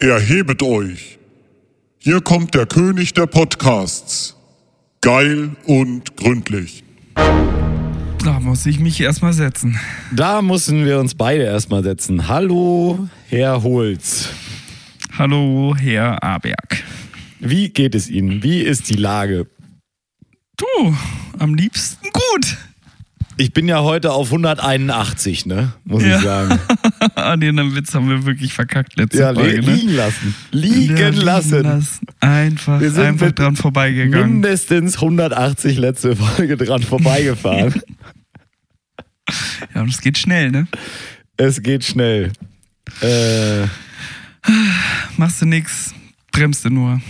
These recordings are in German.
Erhebet euch. Hier kommt der König der Podcasts. Geil und gründlich. Da muss ich mich erstmal setzen. Da mussten wir uns beide erstmal setzen. Hallo, Herr Holz. Hallo, Herr Aberg. Wie geht es Ihnen? Wie ist die Lage? Du, am liebsten gut. Ich bin ja heute auf 181, ne? Muss Ja. ich sagen. Ah, den Witz haben wir wirklich verkackt letzte Ja, Folge, ne? liegen lassen. Liegen Ja, lassen. Einfach, Wir sind einfach mit dran vorbeigegangen. Mindestens 180 letzte Folge dran vorbeigefahren. Ja, und es geht schnell, ne? es geht schnell. Äh, Machst du nix, bremst du nur.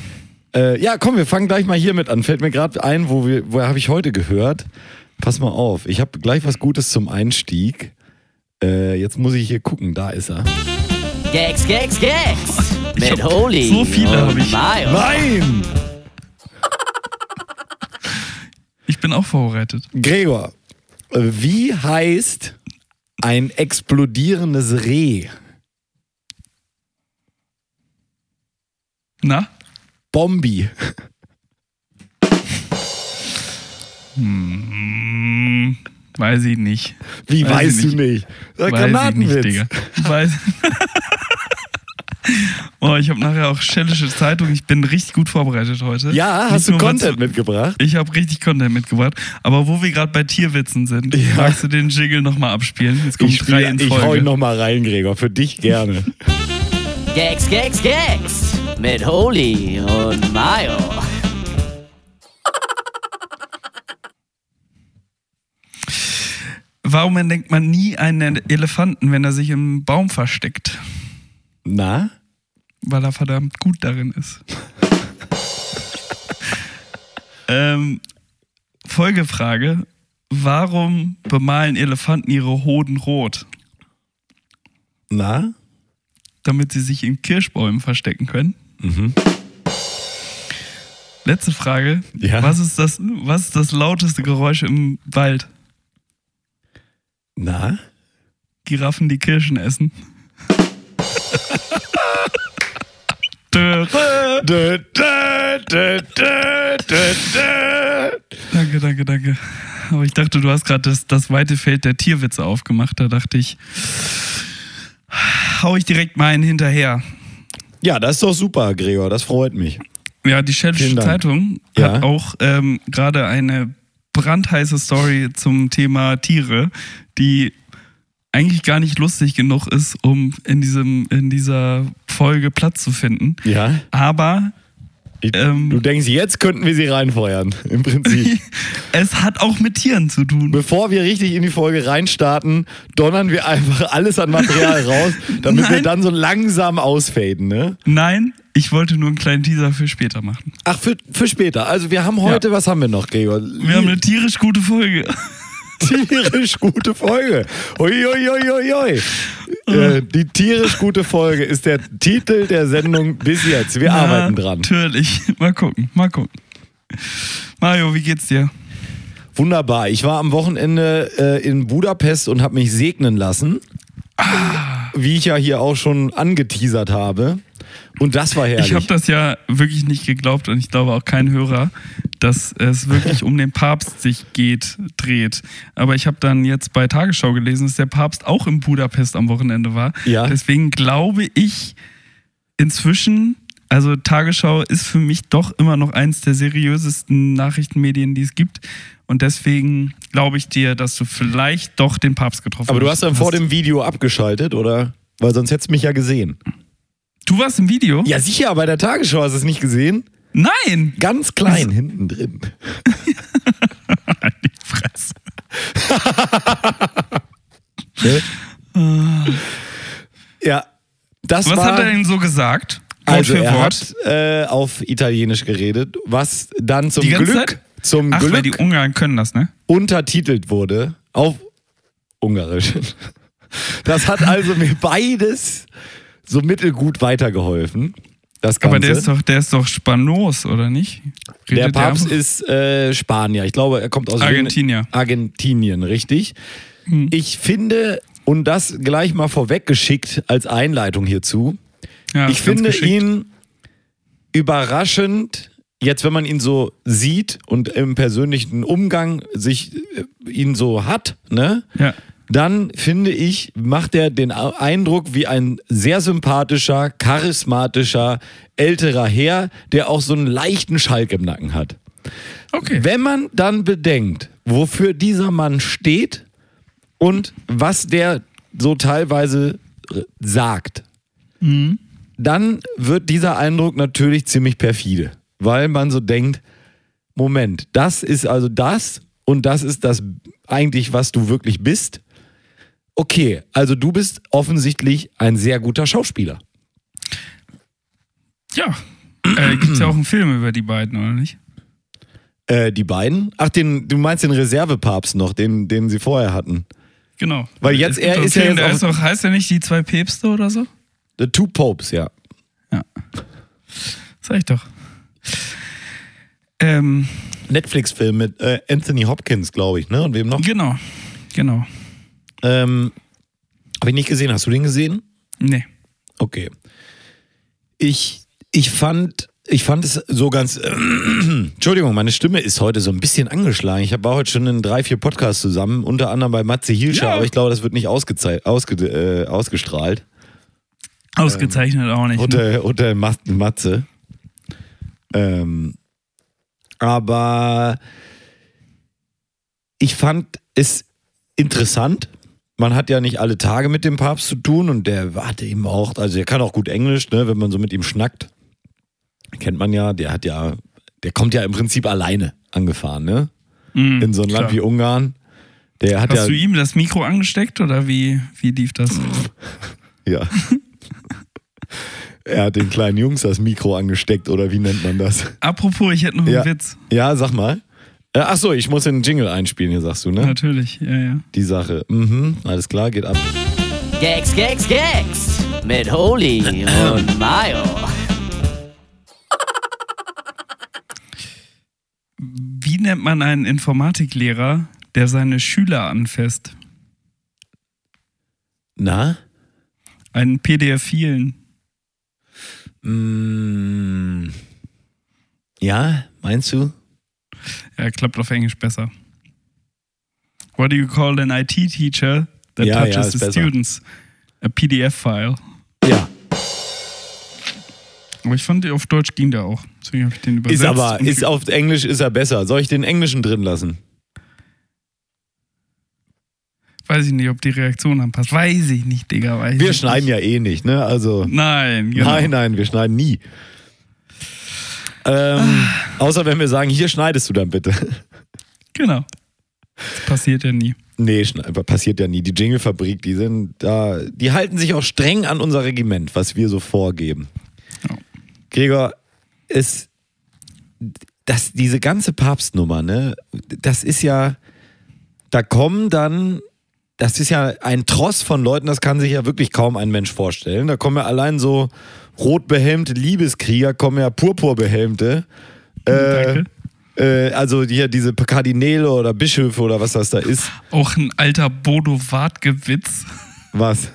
äh, ja, komm, wir fangen gleich mal hiermit an. Fällt mir gerade ein, wo, wir, wo habe ich heute gehört? Pass mal auf, ich habe gleich was Gutes zum Einstieg. Äh, jetzt muss ich hier gucken, da ist er. Gags, Gags, Gags. Ich Mit hab Holy. so viele und hab ich. Mayo. Nein! Ich bin auch vorbereitet. Gregor, wie heißt ein explodierendes Reh? Na? Bombi. Hm, weiß ich nicht. Wie Weiß weißt ich du nicht? Weiß Äh, ich nicht, Granatenwitz. Digga. Weiß Oh, ich habe nachher auch Schellische Zeitung. Ich bin richtig gut vorbereitet heute. ja, Nicht hast du nur, was- Content mitgebracht? Ich habe richtig Content mitgebracht. Aber wo wir gerade bei Tierwitzen sind, Ja. magst du den Jingle nochmal abspielen? Jetzt kommen Ich, drei spiel, in ich hau ihn Folge. nochmal rein, Gregor. Für dich gerne. Gags, Gags, Gags. Mit Holy und Mayo. Warum entdeckt man nie einen Elefanten, wenn er sich im Baum versteckt? Na? Weil er verdammt gut darin ist. ähm, Folgefrage. Warum bemalen Elefanten ihre Hoden rot? Na? Damit sie sich in Kirschbäumen verstecken können? Mhm. Letzte Frage. Ja. Was, ist das, was ist das lauteste Geräusch im Wald? Na? Giraffen, die Kirschen essen. Dö. Dö, dö. Danke, danke, danke. Aber ich dachte, du hast gerade das, das weite Feld der Tierwitze aufgemacht. Da dachte ich, hau ich direkt mal einen hinterher. Ja, das ist doch super, Gregor. Das freut mich. Ja, die Dank. Zeitung Ja. hat auch ähm, gerade eine brandheiße Story zum Thema Tiere, die eigentlich gar nicht lustig genug ist, um in, diesem, in dieser Folge Platz zu finden. Ja? Aber Ich, Ähm. du denkst, jetzt könnten wir sie reinfeuern, im Prinzip. es hat auch mit Tieren zu tun. Bevor wir richtig in die Folge reinstarten, donnern wir einfach alles an Material raus, damit wir Nein. dann so langsam ausfaden, ne? Nein, ich wollte nur einen kleinen Teaser für später machen. Ach, für, für später. Also wir haben heute, was haben wir noch, Gregor? Wir haben eine tierisch gute Folge. Tierisch gute Folge. Ui, ui, ui, ui, ui. Äh, die tierisch gute Folge ist der Titel der Sendung bis jetzt. Wir arbeiten dran. Natürlich. Mal gucken, mal gucken. Mario, wie geht's dir? Wunderbar. Ich war am Wochenende äh, in Budapest und habe mich segnen lassen. Wie ich ja hier auch schon angeteasert habe. Und das war herrlich. Ich habe das ja wirklich nicht geglaubt und ich glaube auch kein Hörer, dass es wirklich um den Papst sich geht, dreht. Aber ich habe dann jetzt bei Tagesschau gelesen, dass der Papst auch in Budapest am Wochenende war. Ja. Deswegen glaube ich inzwischen, also Tagesschau ist für mich doch immer noch eins der seriösesten Nachrichtenmedien, die es gibt. Und deswegen glaube ich dir, dass du vielleicht doch den Papst getroffen Aber du hast dann vor dem Video abgeschaltet, oder? Weil sonst hättest du mich ja gesehen. Du warst im Video? Ja, sicher, bei der Tagesschau hast du es nicht gesehen. Nein! Ganz klein hinten drin. Die Fresse. Ne? ja, das Was war. hat er denn so gesagt? Wort also für er Wort. hat äh, auf Italienisch geredet, was dann zum Glück, Zeit? zum Ach, weil die Glück Ungarn können das, ne? untertitelt wurde auf Ungarisch. Das hat also mir beides so mittelgut weitergeholfen. Aber der ist doch, der ist doch Spanos, oder nicht? Der Redet Papst einfach- ist äh, Spanier. Ich glaube, er kommt aus Argentinier. Argentinien, richtig. Ich finde, und das gleich mal vorweggeschickt als Einleitung hierzu, Ja, ich finde geschickt. ihn überraschend, jetzt wenn man ihn so sieht und im persönlichen Umgang sich äh, ihn so hat, ne? Ja. Dann finde ich, macht er den Eindruck wie ein sehr sympathischer, charismatischer, älterer Herr, der auch so einen leichten Schalk im Nacken hat. Okay. Wenn man dann bedenkt, wofür dieser Mann steht und was der so teilweise sagt, dann wird dieser Eindruck natürlich ziemlich perfide, weil man so denkt, Moment, das ist also das und das ist das eigentlich, was du wirklich bist. Okay, also du bist offensichtlich ein sehr guter Schauspieler. Ja. Äh, Gibt es ja auch einen Film über die beiden, oder nicht? Äh, die beiden? Ach, den, du meinst den Reservepapst noch, den, den sie vorher hatten. Genau. Weil jetzt- gibt er ist ja jetzt auf- ist auch, heißt er nicht die zwei Päpste oder so? The Two Popes, ja. Sag ich doch. Ähm, Netflix-Film mit äh, Anthony Hopkins, glaube ich, ne? Und wem noch? genau. Genau. Ähm, Habe ich nicht gesehen. Hast du den gesehen? Nee. Okay. Ich, ich fand, ich fand es so ganz. Äh, Entschuldigung, meine Stimme ist heute so ein bisschen angeschlagen. Ich war heute schon in drei, vier Podcasts zusammen, unter anderem bei Matze Hilscher, Ja. aber ich glaube, das wird nicht ausge, äh, ausgestrahlt. Ausgezeichnet auch nicht. Ne? Unter, unter Mas- Matze. Ähm, aber ich fand es interessant. Man hat ja nicht alle Tage mit dem Papst zu tun und der hatte eben auch, also er kann auch gut Englisch, ne, wenn man so mit ihm schnackt. Kennt man ja, der hat ja, der kommt ja im Prinzip alleine angefahren, ne? Mhm, In so ein Land klar. wie Ungarn. Der hat Hast ja. du ihm das Mikro angesteckt oder wie, wie lief das? Ja. er hat den kleinen Jungs das Mikro angesteckt, oder wie nennt man das? Apropos, ich hätte noch Ja. einen Witz. Ja, sag mal. Äh, ach so, ich muss den Jingle einspielen, hier sagst du, ne? Natürlich, ja, ja. Die Sache. Mhm, alles klar, geht ab. Gags, Gags, Gags. Mit Holy und Mayo. Wie nennt man einen Informatiklehrer, der seine Schüler anfasst? Na? Einen PDF-Vielen. Mm, ja, meinst du? Ja, klappt auf Englisch besser. What do you call an IT teacher that Ja, ja, touches ist the besser. students? A PDF-File. Ja. Aber ich fand, auf Deutsch ging der auch. Deswegen habe ich den übersetzt. Ist aber, ist auf Englisch ist er besser. Soll ich den Englischen drin lassen? Weiß ich nicht, ob die Reaktion anpasst. Weiß ich nicht, Digga. Weiß Wir schneiden nicht. ja eh nicht, ne? Also. Nein, genau. Nein, nein, wir schneiden nie. Ähm, außer wenn wir sagen, hier schneidest du dann bitte. Genau. Das passiert ja nie. Nee, passiert ja nie. Die Jingle-Fabrik, die sind da, die halten sich auch streng an unser Regiment, was wir so vorgeben. Ja. Gregor, es, das, diese ganze Papstnummer, ne, das ist ja, da kommen dann, das ist ja ein Tross von Leuten, das kann sich ja wirklich kaum ein Mensch vorstellen. Da kommen ja allein so rotbehelmte Liebeskrieger, kommen ja purpurbehelmte. Äh, Danke. äh, also hier diese Kardinäle oder Bischöfe oder was das da ist. Auch ein alter Bodo Wartke-Witz. Was?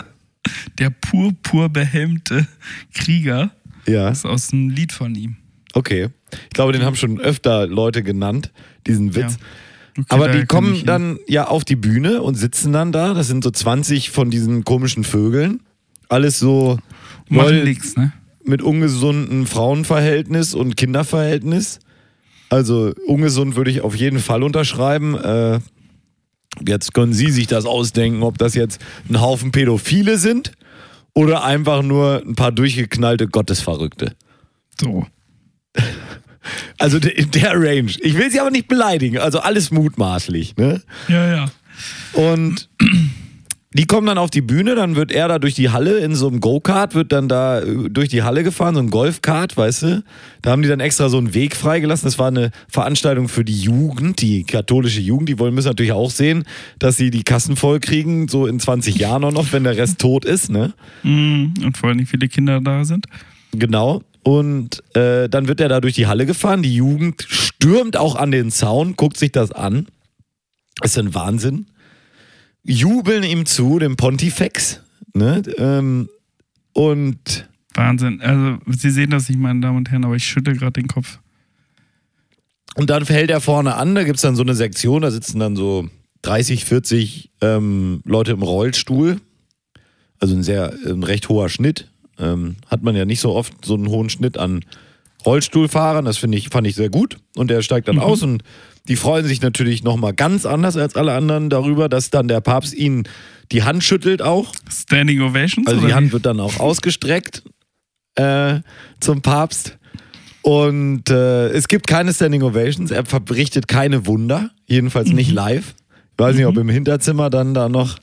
Der purpurbehelmte Krieger. Ja, Das ist aus einem Lied von ihm. okay. Ich glaube, den haben schon öfter Leute genannt, diesen Witz. Ja. Okay, Aber die kommen dann ja auf die Bühne und sitzen dann da. Das sind so 20 von diesen komischen Vögeln. Alles so Machen nix, ne? mit ungesundem Frauenverhältnis und Kinderverhältnis. Also ungesund würde ich auf jeden Fall unterschreiben. Äh, jetzt können Sie sich das ausdenken, ob das jetzt ein Haufen Pädophile sind oder einfach nur ein paar durchgeknallte Gottesverrückte. So. Also in der Range. Ich will sie aber nicht beleidigen. Also alles mutmaßlich. Ne? Ja, ja. Und die kommen dann auf die Bühne, dann wird er da durch die Halle in so einem Go-Kart, wird dann da äh, durch die Halle gefahren, so ein Golfkart, weißt du? Da haben die dann extra so einen Weg freigelassen. Das war eine Veranstaltung für die Jugend, die katholische Jugend. Die wollen müssen natürlich auch sehen, dass sie die Kassen voll kriegen, so in 20 Jahren auch noch, wenn der Rest tot ist, ne? Mhm. Und vor allem wie viele Kinder da sind. Genau. Und äh, dann wird er da durch die Halle gefahren. Die Jugend stürmt auch an den Zaun, guckt sich das an. Ist ein Wahnsinn. Jubeln ihm zu, dem Pontifex. Ne? Ähm, und Wahnsinn. Also, Sie sehen das nicht, meine Damen und Herren, aber ich schüttel gerade den Kopf. Und dann fällt er vorne an, da gibt es dann so eine Sektion, da sitzen dann so 30, 40 ähm, Leute im Rollstuhl. Also ein sehr, ein recht hoher Schnitt. Ähm, hat man ja nicht so oft so einen hohen Schnitt an Rollstuhlfahrern. Das finde ich, fand ich sehr gut. Und er steigt dann aus und die freuen sich natürlich nochmal ganz anders als alle anderen darüber, dass dann der Papst ihnen die Hand schüttelt auch. Standing Ovations? Also die Hand wird dann auch ausgestreckt äh, zum Papst. Und äh, es gibt keine Standing Ovations. Er verrichtet keine Wunder. Jedenfalls nicht live. Ich weiß nicht, ob im Hinterzimmer dann da noch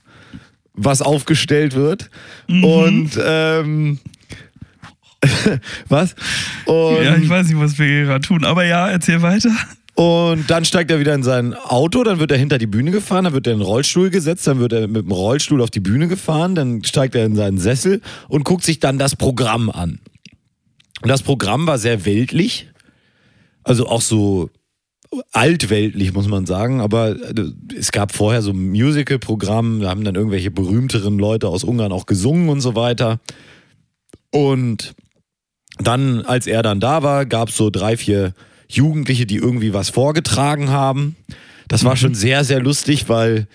was aufgestellt wird. Und ähm, was? Und, Ja, ich weiß nicht, was wir hier gerade tun, aber ja, erzähl weiter. Und dann steigt er wieder in sein Auto, dann wird er hinter die Bühne gefahren, dann wird er in den Rollstuhl gesetzt, dann wird er mit dem Rollstuhl auf die Bühne gefahren, dann steigt er in seinen Sessel und guckt sich dann das Programm an. Und das Programm war sehr weltlich, also auch so altweltlich, muss man sagen, aber äh, es gab vorher so ein Musical-Programm, da haben dann irgendwelche berühmteren Leute aus Ungarn auch gesungen und so weiter. Und dann, als er dann da war, gab es so drei, vier Jugendliche, die irgendwie was vorgetragen haben. Das war schon sehr, sehr lustig, weil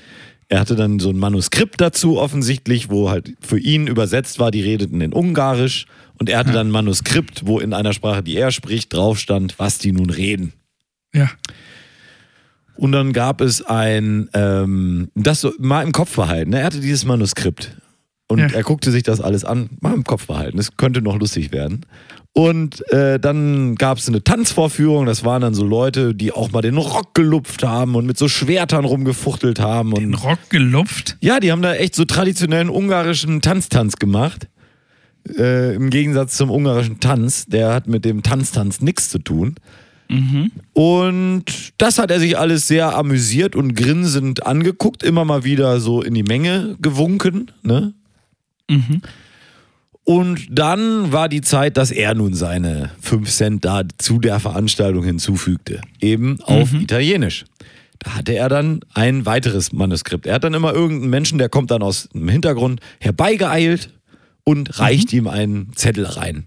er hatte dann so ein Manuskript dazu offensichtlich, wo halt für ihn übersetzt war, die redeten in Ungarisch. Und er hatte dann ein Manuskript, wo in einer Sprache, die er spricht, drauf stand, was die nun reden. Ja. Und dann gab es ein, ähm, das so mal im Kopf behalten. Ne? Er hatte dieses Manuskript. Und Ja. er guckte sich das alles an, mal im Kopf behalten. Das könnte noch lustig werden. Und äh, dann gab es eine Tanzvorführung. Das waren dann so Leute, die auch mal den Rock gelupft haben und mit so Schwertern rumgefuchtelt haben. Und Den Rock gelupft. ja, die haben da echt so traditionellen ungarischen Tanztanz gemacht. Äh, Im Gegensatz zum ungarischen Tanz. Der hat mit dem Tanztanz nichts zu tun. Und das hat er sich alles sehr amüsiert und grinsend angeguckt, immer mal wieder so in die Menge gewunken. Ne? Und dann war die Zeit, dass er nun seine 5 Cent da zu der Veranstaltung hinzufügte. Eben auf Italienisch. Da hatte er dann ein weiteres Manuskript. Er hat dann immer irgendeinen Menschen, der kommt dann aus dem Hintergrund herbeigeeilt und reicht ihm einen Zettel rein.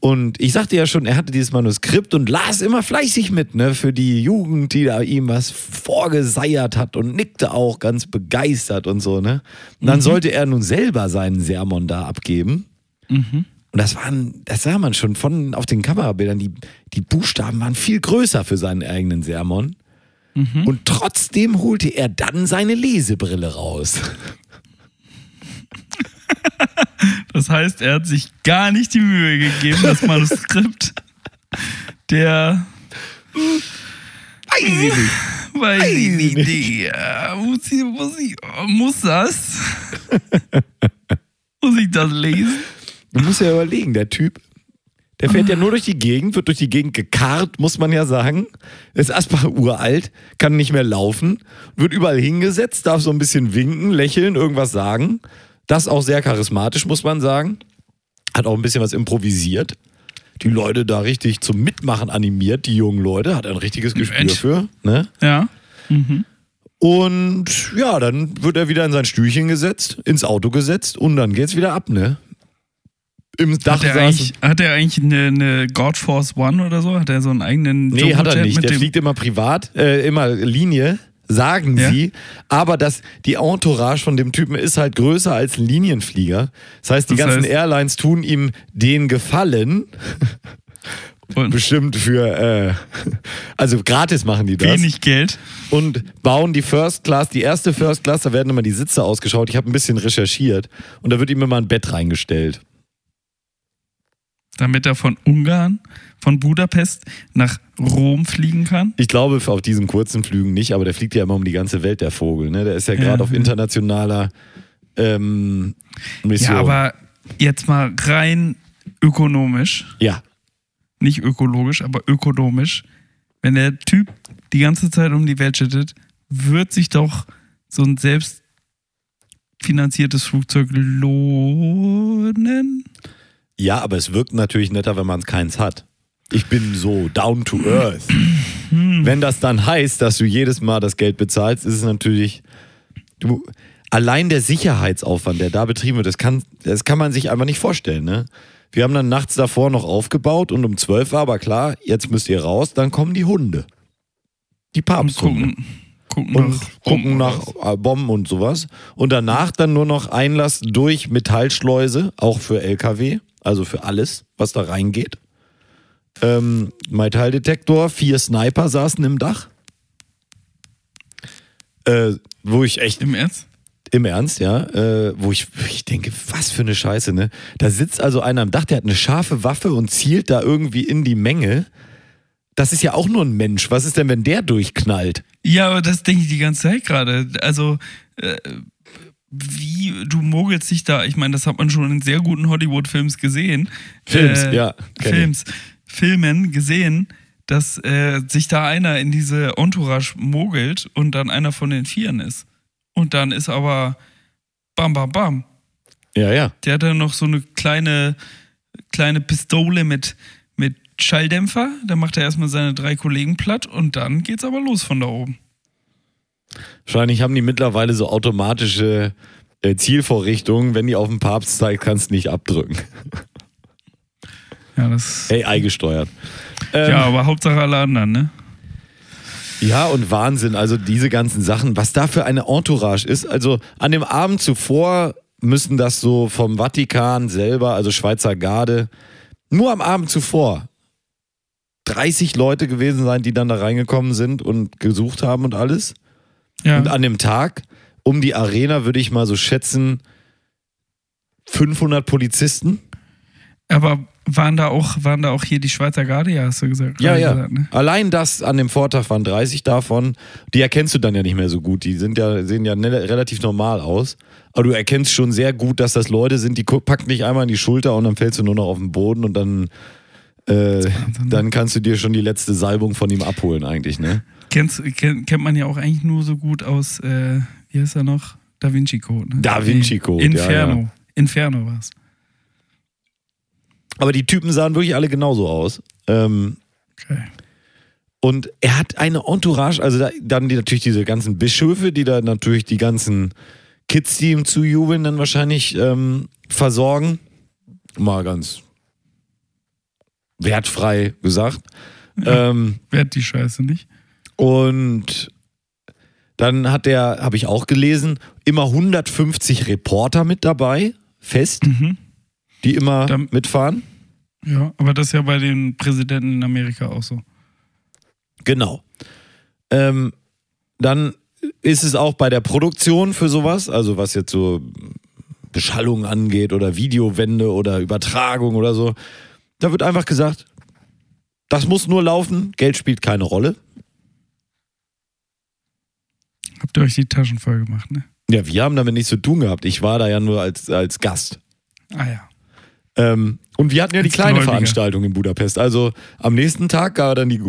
Und ich sagte ja schon, er hatte dieses Manuskript und las immer fleißig mit, ne, für die Jugend, die da ihm was vorgeseiert hat und nickte auch ganz begeistert und so, ne. Und dann sollte er nun selber seinen Sermon da abgeben. Und das waren, das sah man schon von auf den Kamerabildern, die, die Buchstaben waren viel größer für seinen eigenen Sermon. Und trotzdem holte er dann seine Lesebrille raus. Das heißt, er hat sich gar nicht die Mühe gegeben, das Manuskript der. Weiß ich nicht. Weiß ich nicht. Muss, ich, muss, ich, muss das? muss ich das lesen? Du musst ja überlegen, der Typ, der fährt ja nur durch die Gegend, wird durch die Gegend gekarrt, muss man ja sagen. Ist erstmal uralt, kann nicht mehr laufen, wird überall hingesetzt, darf so ein bisschen winken, lächeln, irgendwas sagen. Das auch sehr charismatisch, muss man sagen. Hat auch ein bisschen was improvisiert. Die Leute da richtig zum Mitmachen animiert, die jungen Leute, hat ein richtiges Gespür Mensch. für. Ne? Ja. Und ja, dann wird er wieder in sein Stühlchen gesetzt, ins Auto gesetzt und dann geht's wieder ab, ne? Im Dach Hat er eigentlich, hat er eigentlich eine, eine God Force One oder so? Hat er so einen eigenen Nee, hat er nicht. Der fliegt immer privat, äh, immer Linie, sagen Ja. sie. Aber das, die Entourage von dem Typen ist halt größer als ein Linienflieger. Das heißt, die Das ganzen heißt- Airlines tun ihm den Gefallen, Und bestimmt für, äh, also gratis machen die das. wenig Geld. Und bauen die First Class, die erste First Class, da werden immer die Sitze ausgeschaut. Ich habe ein bisschen recherchiert. Und da wird ihm immer ein Bett reingestellt. Damit er von Ungarn, von Budapest nach Rom fliegen kann. Ich glaube, auf diesen kurzen Flügen nicht, aber der fliegt ja immer um die ganze Welt, der Vogel. Ne? Der ist ja Ja. gerade auf internationaler ähm, Mission. Ja, aber jetzt mal rein ökonomisch, Ja, nicht ökologisch, aber ökonomisch. Wenn der Typ die ganze Zeit um die Welt schüttet, wird sich doch so ein selbstfinanziertes Flugzeug lohnen? ja, aber es wirkt natürlich netter, wenn man keins hat. Ich bin so down to earth. Wenn das dann heißt, dass du jedes Mal das Geld bezahlst, ist es natürlich du, allein der Sicherheitsaufwand, der da betrieben wird, das kann, das kann man sich einfach nicht vorstellen, ne? Wir haben dann nachts davor noch aufgebaut und um 12 war aber klar, jetzt müsst ihr raus, dann kommen die Hunde. Die Und Papsthunde. gucken, gucken Und nach gucken nach äh, Bomben und sowas. Und danach dann nur noch Einlass durch Metallschleuse, auch für LKW, also für alles, was da reingeht. Ähm, Metalldetektor, vier Sniper saßen im Dach. Äh, wo ich echt Im Ernst? im Ernst, ja, äh, wo ich, ich denke, was für eine Scheiße, ne? Da sitzt also einer am Dach, der hat eine scharfe Waffe und zielt da irgendwie in die Menge. Das ist ja auch nur ein Mensch. Was ist denn, wenn der durchknallt? Ja, aber das denke ich die ganze Zeit gerade. Also, äh, wie du mogelst dich da, ich meine, das hat man schon in sehr guten Hollywood-Films gesehen. Films, ja, kenn ich. Filmen gesehen, dass äh, sich da einer in diese Entourage mogelt und dann einer von den Vieren ist. Und dann ist aber bam, bam, bam. Ja, ja. Der hat dann noch so eine kleine, kleine Pistole mit, mit Schalldämpfer. Da macht er erstmal seine drei Kollegen platt und dann geht's aber los von da oben. Wahrscheinlich haben die mittlerweile so automatische äh, Zielvorrichtungen. Wenn die auf den Papst zeigt, kannst du nicht abdrücken. Ja, das. AI gesteuert. Ähm, Ja, aber Hauptsache alle anderen, ne? Ja, und Wahnsinn. Also diese ganzen Sachen, was da für eine Entourage ist. Also an dem Abend zuvor müssen das so vom Vatikan selber, also Schweizer Garde, nur am Abend zuvor 30 Leute gewesen sein, die dann da reingekommen sind und gesucht haben und alles. Ja. Und an dem Tag um die Arena würde ich mal so schätzen 500 Polizisten. Aber waren da auch, waren da auch hier die Schweizer Garde, ja, hast du gesagt? Ja, ja. Gesagt, ne? Allein das an dem Vortag waren 30 davon. Die erkennst du dann ja nicht mehr so gut. Die sind ja, sehen ja ne- relativ normal aus. Aber du erkennst schon sehr gut, dass das Leute sind, die packen dich einmal in die Schulter und dann fällst du nur noch auf den Boden und dann, äh, ne? dann kannst du dir schon die letzte Salbung von ihm abholen, eigentlich, ne? Kennst, kennt, kennt man ja auch eigentlich nur so gut aus, äh, wie heißt er noch? Da Vinci Code. Ne? Da Vinci Code, Inferno. ja, ja. Inferno war es. Aber die Typen sahen wirklich alle genauso aus. Ähm, Okay. Und er hat eine Entourage, also da, dann die, natürlich diese ganzen Bischöfe, die da natürlich die ganzen Kids, die ihm zujubeln, dann wahrscheinlich ähm, versorgen. Mal ganz wertfrei gesagt. Ähm, Wer hat die Scheiße nicht? und dann hat der, habe ich auch gelesen, immer 150 Reporter mit dabei, fest, Mhm. die immer Dann- mitfahren. Ja, aber das ist ja bei den Präsidenten in Amerika auch so. Genau. Ähm, dann ist es auch bei der Produktion für sowas, also was jetzt so Beschallung angeht oder Videowände oder Übertragung oder so, da wird einfach gesagt, das muss nur laufen, Geld spielt keine Rolle. Habt ihr euch die Taschen voll gemacht, ne? Ja, wir haben damit nichts zu tun gehabt. Ich war da ja nur als, als Gast. Ah ja. Ähm, und wir hatten ja die kleine Gläubiger. Veranstaltung in Budapest. Also am nächsten Tag war dann die,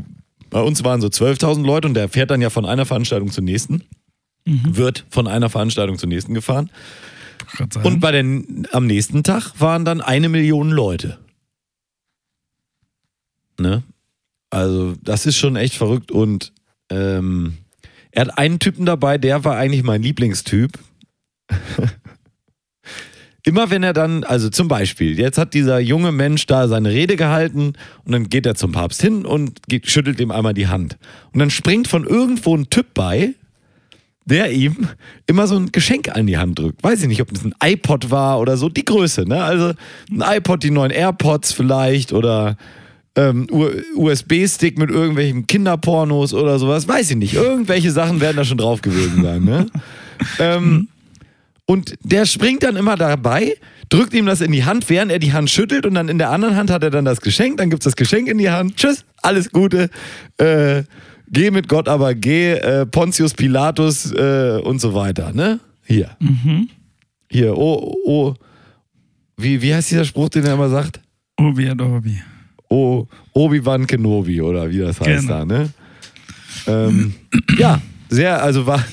bei uns waren so 12.000 Leute und der fährt dann ja von einer Veranstaltung zur nächsten, Mhm. wird von einer Veranstaltung zur nächsten gefahren. Und bei den, am nächsten Tag waren dann eine Million Leute. Ne? Also, das ist schon echt verrückt. Und ähm, er hat einen Typen dabei, der war eigentlich mein Lieblingstyp. Immer wenn er dann, also zum Beispiel, jetzt hat dieser junge Mensch da seine Rede gehalten und dann geht er zum Papst hin und geht, schüttelt ihm einmal die Hand. Und dann springt von irgendwo ein Typ bei, der ihm immer so ein Geschenk an die Hand drückt. Weiß ich nicht, ob das ein iPod war oder so, die Größe, ne? Also ein iPod, die neuen AirPods vielleicht oder ähm, USB-Stick mit irgendwelchen Kinderpornos oder sowas, weiß ich nicht. Irgendwelche Sachen werden da schon drauf gewesen sein, ne? ähm, und der springt dann immer dabei, drückt ihm das in die Hand, während er die Hand schüttelt und dann in der anderen Hand hat er dann das Geschenk, dann gibt's das Geschenk in die Hand. Tschüss, alles Gute. Äh, geh mit Gott, aber geh, äh, Pontius Pilatus äh, und so weiter, ne? Hier. Mhm. Hier, oh, oh. Wie, wie heißt dieser Spruch, den er immer sagt? Obi ad Orbi. O, Obi-Wan Kenobi oder wie das heißt Genau. da, ne? Ähm, ja, sehr, also war,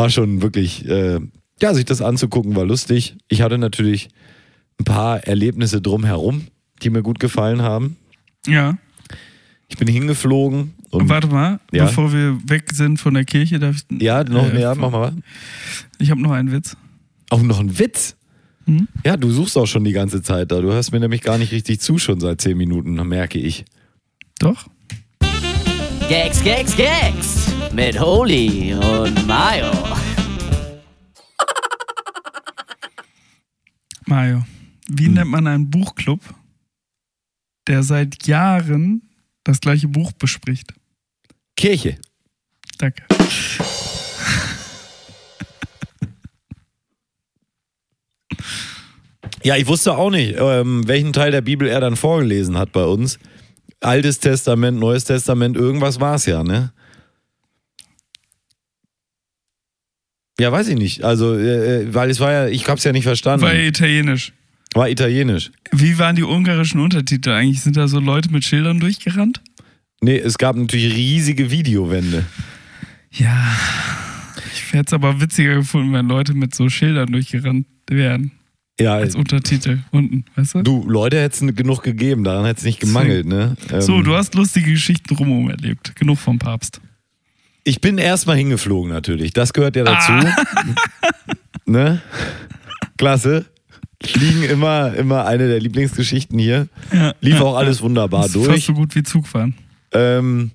war schon wirklich, äh, ja, sich das anzugucken war lustig. Ich hatte natürlich ein paar Erlebnisse drumherum, die mir gut gefallen haben. Ja. Ich bin hingeflogen Und, Warte mal, Ja. bevor wir weg sind von der Kirche, darf ich. ja, noch, äh, ja, mach mal. Ich habe noch einen Witz. Auch noch ein Witz. Hm? Ja, du suchst auch schon die ganze Zeit da. Du hörst mir nämlich gar nicht richtig zu, schon seit zehn Minuten, merke ich. Doch? Gags, Gags, Gags. Mit Holy und Mayo. Mario, wie Hm. nennt man einen Buchclub, der seit Jahren das gleiche Buch bespricht? Kirche. Danke. Ja, ich wusste auch nicht, ähm, welchen Teil der Bibel er dann vorgelesen hat bei uns. Altes Testament, Neues Testament, irgendwas war es ja, ne? Ja, weiß ich nicht. Also, äh, äh, weil es war ja, ich hab's ja nicht verstanden. War italienisch. war italienisch. Wie waren die ungarischen Untertitel eigentlich? Sind da so Leute mit Schildern durchgerannt? Nee, es gab natürlich riesige Videowände. Ja. Ich hätte es aber witziger gefunden, wenn Leute mit so Schildern durchgerannt wären. Ja, Als Untertitel unten, weißt du? du, Leute hätte es genug gegeben, daran hätte es nicht gemangelt, ne? Ähm, So, du hast lustige Geschichten drumherum erlebt. Genug vom Papst. Ich bin erstmal hingeflogen natürlich. Das gehört ja dazu. ne? Klasse. Fliegen immer, immer eine der Lieblingsgeschichten hier. Ja. Lief ja, auch alles wunderbar Das ist fast durch. so gut wie Zugfahren. Ähm,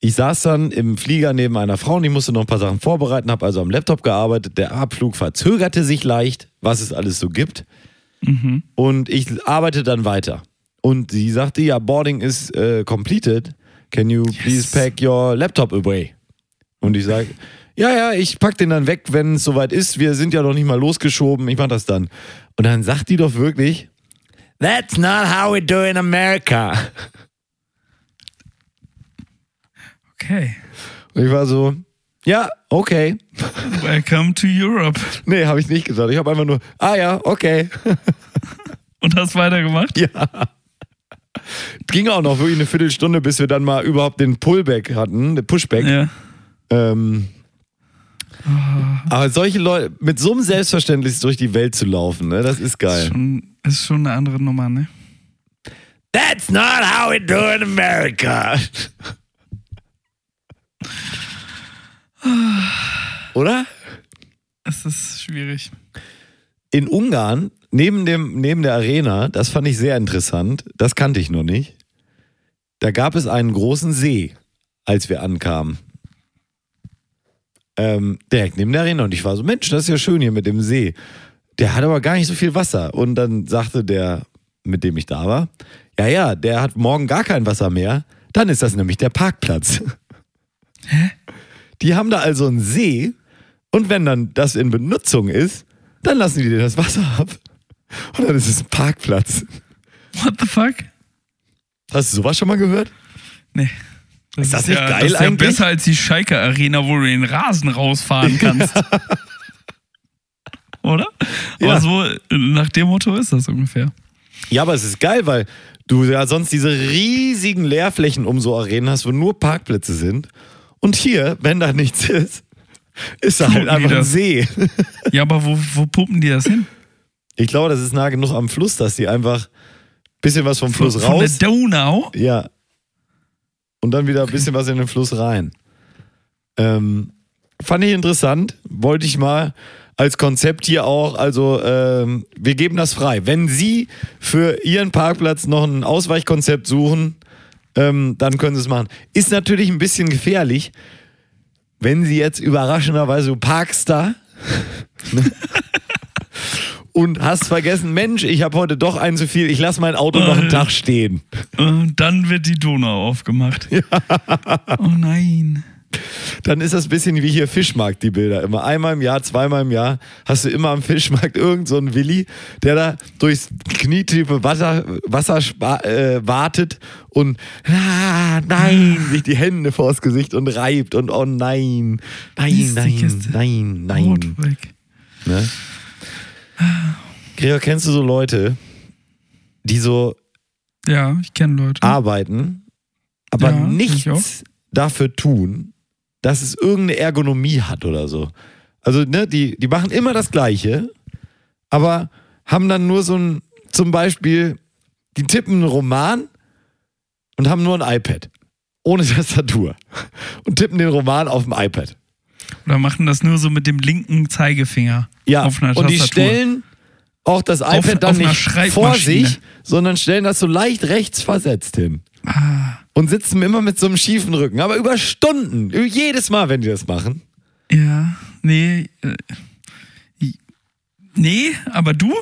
ich saß dann im Flieger neben einer Frau und ich musste noch ein paar Sachen vorbereiten, habe also am Laptop gearbeitet. Der Abflug verzögerte sich leicht, was es alles so gibt. Mhm. Und ich arbeite dann weiter. Und sie sagte, ja, boarding is äh, completed. Can you please pack your laptop away? Und ich sage, ja, ja, ich pack den dann weg, wenn es soweit ist. Wir sind ja noch nicht mal losgeschoben. Ich mach das dann. Und dann sagt die doch wirklich, That's not how we do in America. Okay. Und ich war so, ja, okay. Welcome to Europe. Nee, habe ich nicht gesagt. Ich habe einfach nur, ah ja, okay. Und hast weitergemacht? Ja. Ging auch noch wirklich eine Viertelstunde, bis wir dann mal überhaupt den Pullback hatten, den Pushback. Ja. Ähm, aber solche Leute, mit so einem Selbstverständnis durch die Welt zu laufen, ne, das ist Ist geil. schon, ist schon eine andere Nummer, ne? That's not how we do in America. Oder? Es ist schwierig. In Ungarn, neben, dem, neben der Arena, das fand ich sehr interessant, das kannte ich noch nicht. Da gab es einen großen See, als wir ankamen. Ähm, direkt neben der Arena. Und ich war so, Mensch, das ist ja schön hier mit dem See. Der hat aber gar nicht so viel Wasser. Und dann sagte der, mit dem ich da war, ja, ja, der hat morgen gar kein Wasser mehr. Dann ist das nämlich der Parkplatz. Hä? Die haben da also einen See und wenn dann das in Benutzung ist, dann lassen die dir das Wasser ab. Und dann ist es ein Parkplatz. What the fuck? Hast du sowas schon mal gehört? Nee. Ist das nicht ja, geil das ist ja eigentlich? besser als die Schalke Arena, wo du den Rasen rausfahren kannst. Oder? Ja. Aber so nach dem Motto ist das ungefähr. Ja, aber es ist geil, weil du ja sonst diese riesigen Leerflächen um so Arenen hast, wo nur Parkplätze sind. Und hier, wenn da nichts ist, ist da halt einfach ein? See. Ja, aber wo, wo pumpen die das hin? Ich glaube, das ist nah genug am Fluss, dass die einfach ein bisschen was vom Fluss Von, von raus. der Donau? Ja. Und dann wieder ein bisschen was in den Fluss rein. Ähm, fand ich interessant. Wollte ich mal als Konzept hier auch, also ähm, wir geben das frei. Wenn Sie für Ihren Parkplatz noch ein Ausweichkonzept suchen, ähm, dann können Sie es machen. Ist natürlich ein bisschen gefährlich, wenn Sie jetzt überraschenderweise du parkst da und hast vergessen, Mensch, ich habe heute doch ein zu viel, ich lasse mein Auto noch einen Tag stehen. Und dann wird die Donau aufgemacht. Oh nein. Dann ist das ein bisschen wie hier Fischmarkt, die Bilder. Immer einmal im Jahr, zweimal im Jahr hast du immer am Fischmarkt irgend so einen Willi, der da durchs knietiefe Wasser, Wasser äh, wartet und ah, nein, sich die Hände vors Gesicht und reibt und oh nein, nein, nein, nein, nein. Ne? Gregor, kennst du so Leute, die so Ja, ich kenne Leute. arbeiten, aber Ja, nichts dafür tun, dass es irgendeine Ergonomie hat oder so. Also, ne, die, die machen immer das Gleiche, aber haben dann nur so ein, zum Beispiel, die tippen einen Roman und haben nur ein iPad. ohne Tastatur und tippen den Roman auf dem iPad. Oder machen das nur so mit dem linken Zeigefinger Ja, auf einer und die Tastatur. stellen auch das Auf- iPad dann auf nicht vor sich, sondern stellen das so leicht rechts versetzt hin. Ah. Und sitzen immer mit so einem schiefen Rücken. Aber über Stunden. Jedes Mal, wenn die das machen. Ja, nee. Äh, nee, aber du?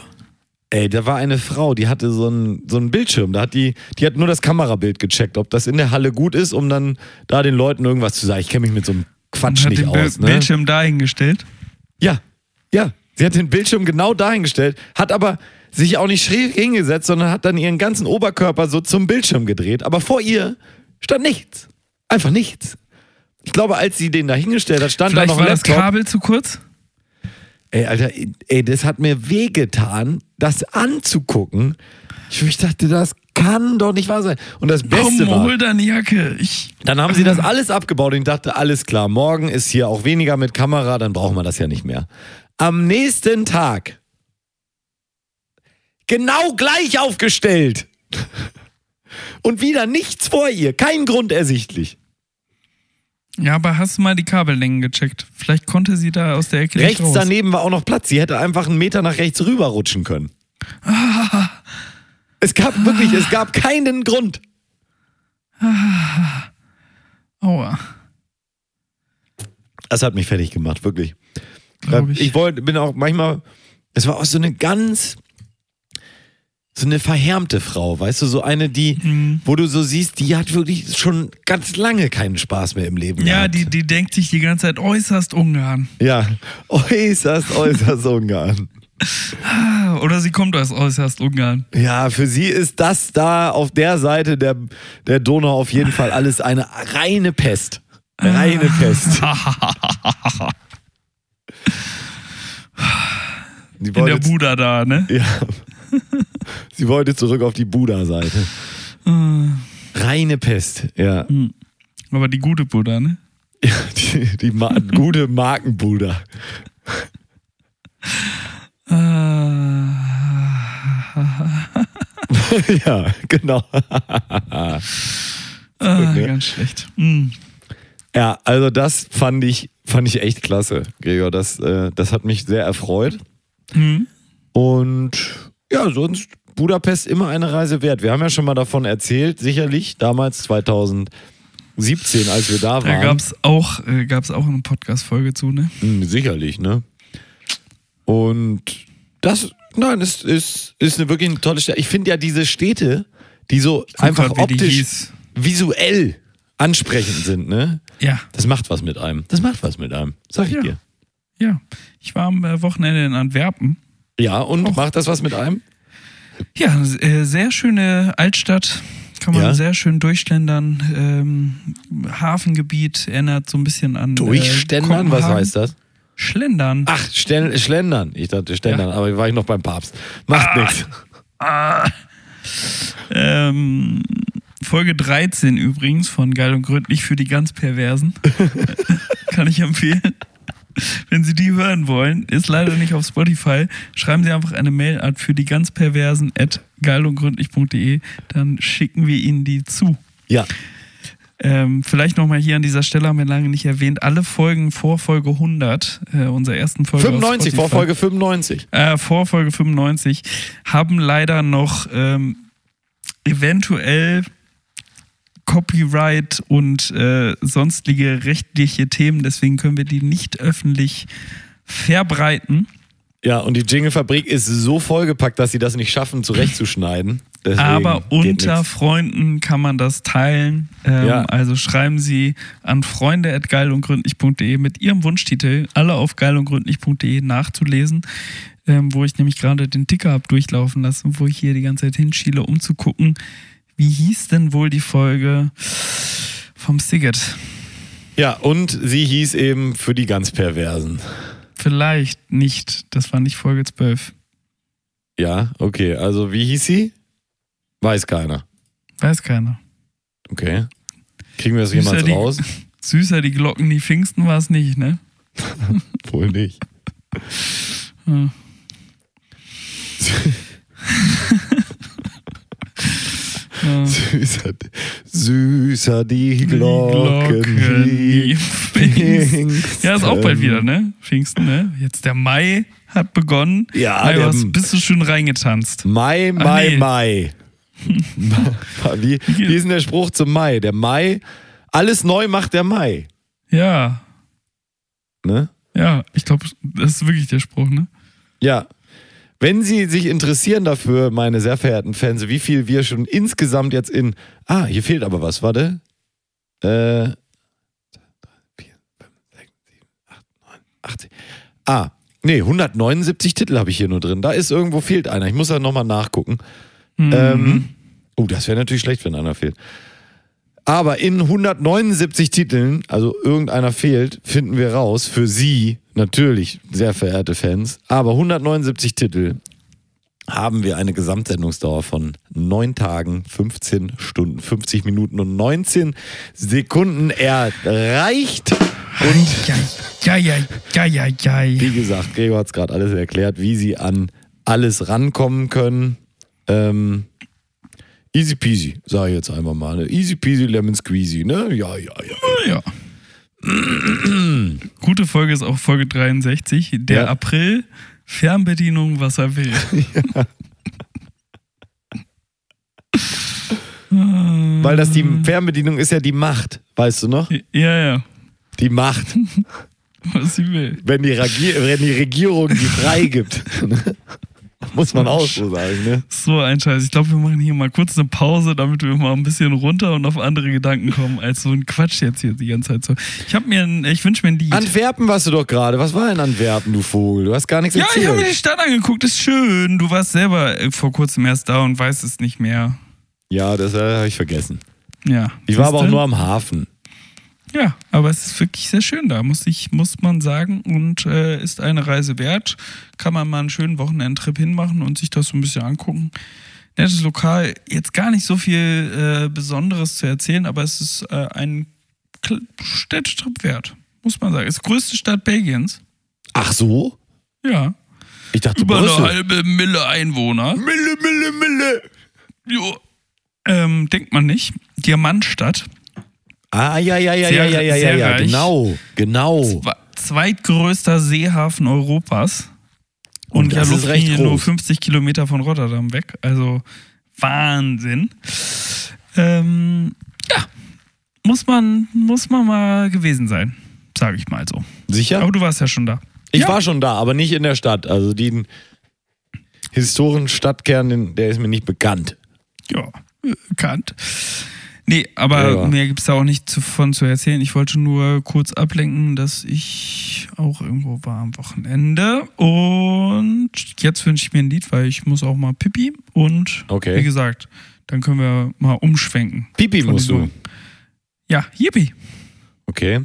Ey, da war eine Frau, die hatte so einen, so einen Bildschirm. Da hat die, die hat nur das Kamerabild gecheckt, ob das in der Halle gut ist, um dann da den Leuten irgendwas zu sagen. Ich kenne mich mit so einem Quatsch hat nicht den aus. Ne? Bildschirm dahingestellt. Ja, ja. Sie hat den Bildschirm genau dahingestellt, hat aber sich auch nicht schräg hingesetzt, sondern hat dann ihren ganzen Oberkörper so zum Bildschirm gedreht. Aber vor ihr stand nichts. Einfach nichts. Ich glaube, als sie den da hingestellt hat, stand Vielleicht da noch war ein das Laptop. Kabel zu kurz. Ey, Alter, ey, das hat mir wehgetan, das anzugucken. Ich, ich dachte, das kann doch nicht wahr sein. Und das Beste Komm, war, hol deine Jacke. Ich, dann haben sie das alles abgebaut und ich dachte, alles klar, morgen ist hier auch weniger mit Kamera, dann brauchen wir das ja nicht mehr. Am nächsten Tag genau gleich aufgestellt. Und wieder nichts vor ihr, kein Grund ersichtlich. ja, aber hast du mal die Kabellängen gecheckt? Vielleicht konnte sie da aus der Ecke Rechts raus. daneben war auch noch Platz. Sie hätte einfach einen Meter nach rechts rüberrutschen können. Es gab wirklich, es gab keinen Grund. Aua. Das hat mich fertig gemacht, wirklich. Glaub ich. ich wollte, bin auch manchmal, es war auch so eine ganz, so eine verhärmte Frau, weißt du, so eine, die, Mhm. wo du so siehst, die hat wirklich schon ganz lange keinen Spaß mehr im Leben Ja, gehabt. die, die denkt sich die ganze Zeit äußerst Ungarn. Ja, äußerst, äußerst Ungarn. Ah, Oder sie kommt aus äußerst Ungarn. Ja, für sie ist das da auf der Seite der, der Donau auf jeden Fall alles eine reine Pest. Reine Pest. Sie In der Buda da, ne? ja. Sie wollte zurück auf die Buda-Seite. Reine Pest, ja. Aber die gute Buddha, ne? ja die die Ma gute Markenbuda. Ah, ja, genau. ah, ne? ganz schlecht. Mm. Ja, also das fand ich, fand ich echt klasse, Gregor. Das, äh, das hat mich sehr erfreut. Mhm. Und ja, sonst Budapest immer eine Reise wert. Wir haben ja schon mal davon erzählt, sicherlich, damals 2017, als wir da Da waren. gab's auch, äh, gab's auch eine Podcast-Folge zu, ne? Hm, sicherlich, ne? Und das, nein, es ist, ist eine wirklich eine tolle Stadt. Ich finde ja diese Städte, die so einfach grad, optisch, visuell ansprechend sind, ne? Ja, Das macht was mit einem. Das macht was mit einem, sag ich Ja. dir. ja. Ich war am äh, Wochenende in Antwerpen. Ja, und Och. macht das was mit einem? Ja, äh, sehr schöne Altstadt. Kann man Ja. sehr schön durchständern. Ähm, Hafengebiet erinnert so ein bisschen an. Durchständern, äh, was heißt das? Schlendern. Ach, Stel Schlendern. Ich dachte Ständern, Ja. aber war ich noch beim Papst. Macht nichts. Ah. Ähm, Folge 13 übrigens von Geil und Gründlich für die ganz Perversen. Kann ich empfehlen. Wenn Sie die hören wollen, ist leider nicht auf Spotify. Schreiben Sie einfach eine Mail an für die ganz Perversen at geilundgründlich.de. Dann schicken wir Ihnen die zu. Ja. Ähm, vielleicht nochmal hier an dieser Stelle haben wir lange nicht erwähnt. Alle Folgen vor Folge 100, äh, unserer ersten Folge. auf 95, vor Spotify, Folge 95. äh, vor Folge 95 haben leider noch ähm, eventuell Copyright und äh, sonstige rechtliche Themen, deswegen können wir die nicht öffentlich verbreiten. Ja, und die Jingle-Fabrik ist so vollgepackt, dass sie das nicht schaffen, zurechtzuschneiden. Deswegen Aber unter. Freunden kann man das teilen. Ähm, Ja. Also schreiben Sie an freunde.geilundgründlich.de mit Ihrem Wunschtitel, alle auf geilundgründlich.de nachzulesen, ähm, wo ich nämlich gerade den Ticker habe durchlaufen lassen, wo ich hier die ganze Zeit hinschiele, um zu gucken, wie hieß denn wohl die Folge vom Siget? Ja, und sie hieß eben für die ganz Perversen. Vielleicht nicht, das war nicht Folge 12. Ja, okay. Also, wie hieß sie? Weiß keiner. Weiß keiner. Okay. Kriegen wir das Süßer jemals die- raus? Süßer die Glocken, die Pfingsten war es nicht, ne? Wohl nicht. Ja. Ja. Süßer, Süßer die Glocken, die Pfingsten. Ja, ist auch bald wieder, ne? Pfingsten, ne? Jetzt der Mai hat begonnen. Ja, Mai, was bist du schon reingetanzt? Mai, Mai, nee. Mai. wie, wie ist denn der Spruch zum Mai? Der Mai, alles neu macht der Mai. Ja, Ne? ja, ich glaube, das ist wirklich der Spruch, ne? Ja. Wenn Sie sich interessieren dafür, meine sehr verehrten Fans, wie viel wir schon insgesamt jetzt in. Ah, hier fehlt aber was, warte. Äh. 4, 5, 6, 7, 8, 9, 80. Ah, nee, 179 Titel habe ich hier nur drin. Da ist irgendwo fehlt einer. Ich muss da nochmal nachgucken. Mhm. Ähm, oh, das wäre natürlich schlecht, wenn einer fehlt. Aber in 179 Titeln, also irgendeiner fehlt, finden wir raus, für Sie natürlich, sehr verehrte Fans, aber 179 Titel haben wir eine Gesamtsendungsdauer von 9 Tagen, 15 Stunden, 50 Minuten und 19 Sekunden erreicht. Und wie gesagt, Gregor hat es gerade alles erklärt, wie Sie an alles rankommen können. Ähm, easy peasy, sage ich jetzt einfach mal. Ne? Easy peasy, lemon squeezy, ne? Ja, ja, ja. ja. Gute Folge ist auch Folge 63. Der Ja. April, Fernbedienung, was er will. Weil das die Fernbedienung ist ja die Macht, weißt du noch? Ja, ja, Die Macht, was sie will. wenn die, Regier wenn die Regierung die freigibt. Muss man auch so sagen, ne? So ein Scheiß. Ich glaube, wir machen hier mal kurz eine Pause, damit wir mal ein bisschen runter und auf andere Gedanken kommen, als so ein Quatsch jetzt hier die ganze Zeit so. Ich habe mir ein, ich wünsche mir ein Lied. Antwerpen warst du doch gerade. Was war in Antwerpen, du Vogel? Du hast gar nichts ja, ich habe mir die erzählt. Stadt angeguckt, ist schön. Du warst selber äh, vor kurzem erst da und weißt es nicht mehr. Ja, das äh, habe ich vergessen. Ja. Ich war aber auch siehste? nur am Hafen. Ja, aber es ist wirklich sehr schön da, muss, ich, muss man sagen. Und äh, ist eine Reise wert. Kann man mal einen schönen Wochenendtrip hinmachen und sich das so ein bisschen angucken. Nettes Lokal, jetzt gar nicht so viel äh, Besonderes zu erzählen, aber es ist äh, ein Städtetrip wert, muss man sagen. Ist die größte Stadt Belgiens. Ach so? Ja. Ich dachte Über Brüssel. eine halbe Mille Einwohner. Mille, Mille, Mille. Jo. Ähm, denkt man nicht. Diamantstadt. Ah, ja, ja, ja, Sehr- ja, ja, ja, ja, reich. genau, genau. Zwe- Zweitgrößter Seehafen Europas. Und, Und ja, das ist recht Luftlinie nur groß. 50 Kilometer von Rotterdam weg. Also Wahnsinn. Ähm, ja, muss man, muss man mal gewesen sein, sage ich mal so. Sicher? Aber du warst ja schon da. Ich ja. war schon da, aber nicht in der Stadt. Also den historischen Stadtkern, der ist mir nicht bekannt. Ja, bekannt. Nee, aber Ja. mehr gibt es da auch nicht zu, von zu erzählen. Ich wollte nur kurz ablenken, dass ich auch irgendwo war am Wochenende. Und jetzt wünsche ich mir ein Lied, weil ich muss auch mal pipi. Und Okay. wie gesagt, dann können wir mal umschwenken. Pipi musst du. Ja, yippie. Okay.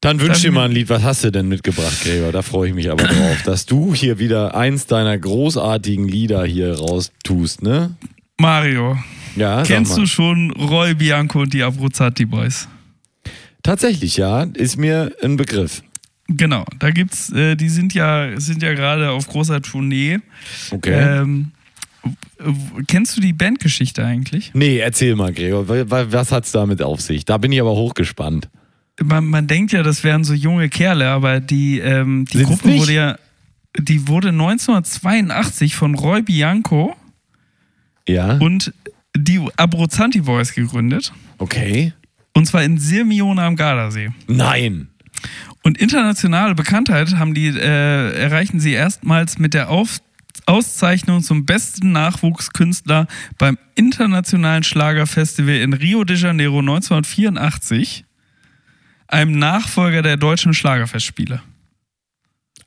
Dann wünsch dir mal ein Lied. Was hast du denn mitgebracht, Gregor? Da freue ich mich aber drauf, dass du hier wieder eins deiner großartigen Lieder hier raustust, ne? Mario, Ja, kennst du schon Roy Bianco und die Abruzzati Boys? Tatsächlich, ja. Ist mir ein Begriff. Genau, da gibt's, äh, die sind ja, sind ja gerade auf großer Tournee. Okay. Ähm, kennst du die Bandgeschichte eigentlich? nee, erzähl mal, Gregor. wa- wa- Was hat's damit auf sich? Da bin ich aber hochgespannt. Man, man denkt ja, das wären so junge Kerle, aber die, ähm, die Sind's Gruppe nicht? wurde ja, die wurde 1982 von Roy Bianco Ja. und die Abruzzanti Boys gegründet. Okay. Und zwar in Sirmione am Gardasee. Nein. Und internationale Bekanntheit haben die, äh, erreichen sie erstmals mit der Auf Auszeichnung zum besten Nachwuchskünstler beim Internationalen Schlagerfestival in Rio de Janeiro 1984, einem Nachfolger der deutschen Schlagerfestspiele.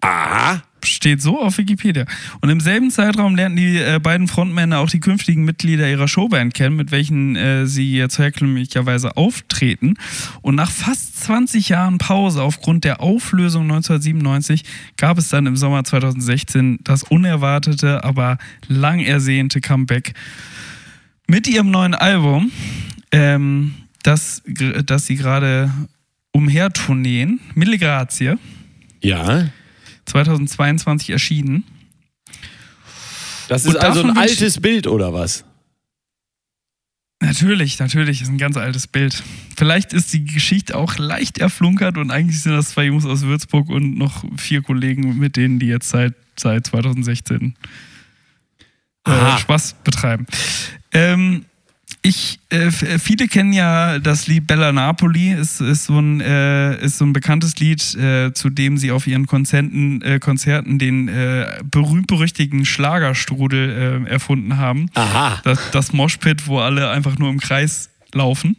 Ah. Steht so auf Wikipedia. Und im selben Zeitraum lernten die äh, beiden Frontmänner auch die künftigen Mitglieder ihrer Showband kennen, mit welchen äh, sie jetzt herkömmlicherweise auftreten. Und nach fast 20 Jahren Pause aufgrund der Auflösung 1997 gab es dann im Sommer 2016 das unerwartete, aber lang ersehnte Comeback mit ihrem neuen Album, ähm, das, das sie gerade umhertourneen, Mille Grazie. Ja. 2022 erschienen. Das ist Und also ein altes Bild oder was? Natürlich, natürlich, ist ein ganz altes Bild. Vielleicht ist die Geschichte auch leicht erflunkert und eigentlich sind das zwei Jungs aus Würzburg und noch vier Kollegen, mit denen die jetzt seit, seit 2016 äh. Spaß betreiben. Ähm, ich, äh, f- viele kennen ja das Lied Bella Napoli, ist, ist, so, ein, äh, ist so ein bekanntes Lied, äh, zu dem sie auf ihren Konzerten, äh, Konzerten den äh, berühmt-berüchtigten Schlagerstrudel äh, erfunden haben. Aha. Das, das Moshpit, wo alle einfach nur im Kreis laufen.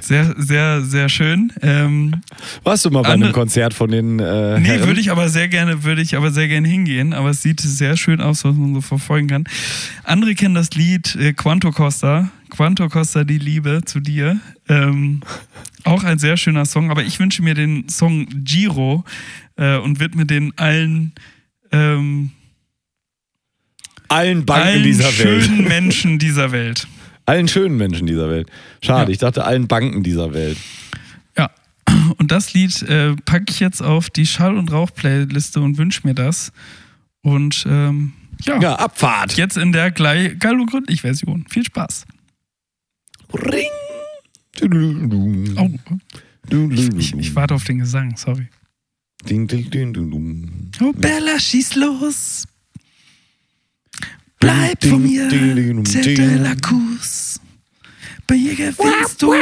Sehr, sehr, sehr schön. Ähm, Warst du mal bei einem Konzert von den äh, Nee, würde ich aber sehr gerne, würde ich aber sehr gerne hingehen, aber es sieht sehr schön aus, was man so verfolgen kann. Andere kennen das Lied äh, Quanto Costa. Quanto Costa die Liebe zu dir. Ähm, auch ein sehr schöner Song, aber ich wünsche mir den Song Giro äh, und widme den allen, ähm, allen Banken allen dieser schönen Welt. Menschen dieser Welt. Allen schönen Menschen dieser Welt. Schade, Ja. ich dachte allen Banken dieser Welt. Ja, und das Lied äh, packe ich jetzt auf die Schall- und Rauch-Playliste und wünsche mir das. Und ähm, ja, Ja, Abfahrt. jetzt in der gleich geil und gründlich Version. Viel Spaß. Ring. Oh, ich, ich warte auf den Gesang, sorry. Ding, ding, ding, ding, ding. Oh, Bella, schieß los. Bleib von mir, ding. la. Bei ihr gewinnst du.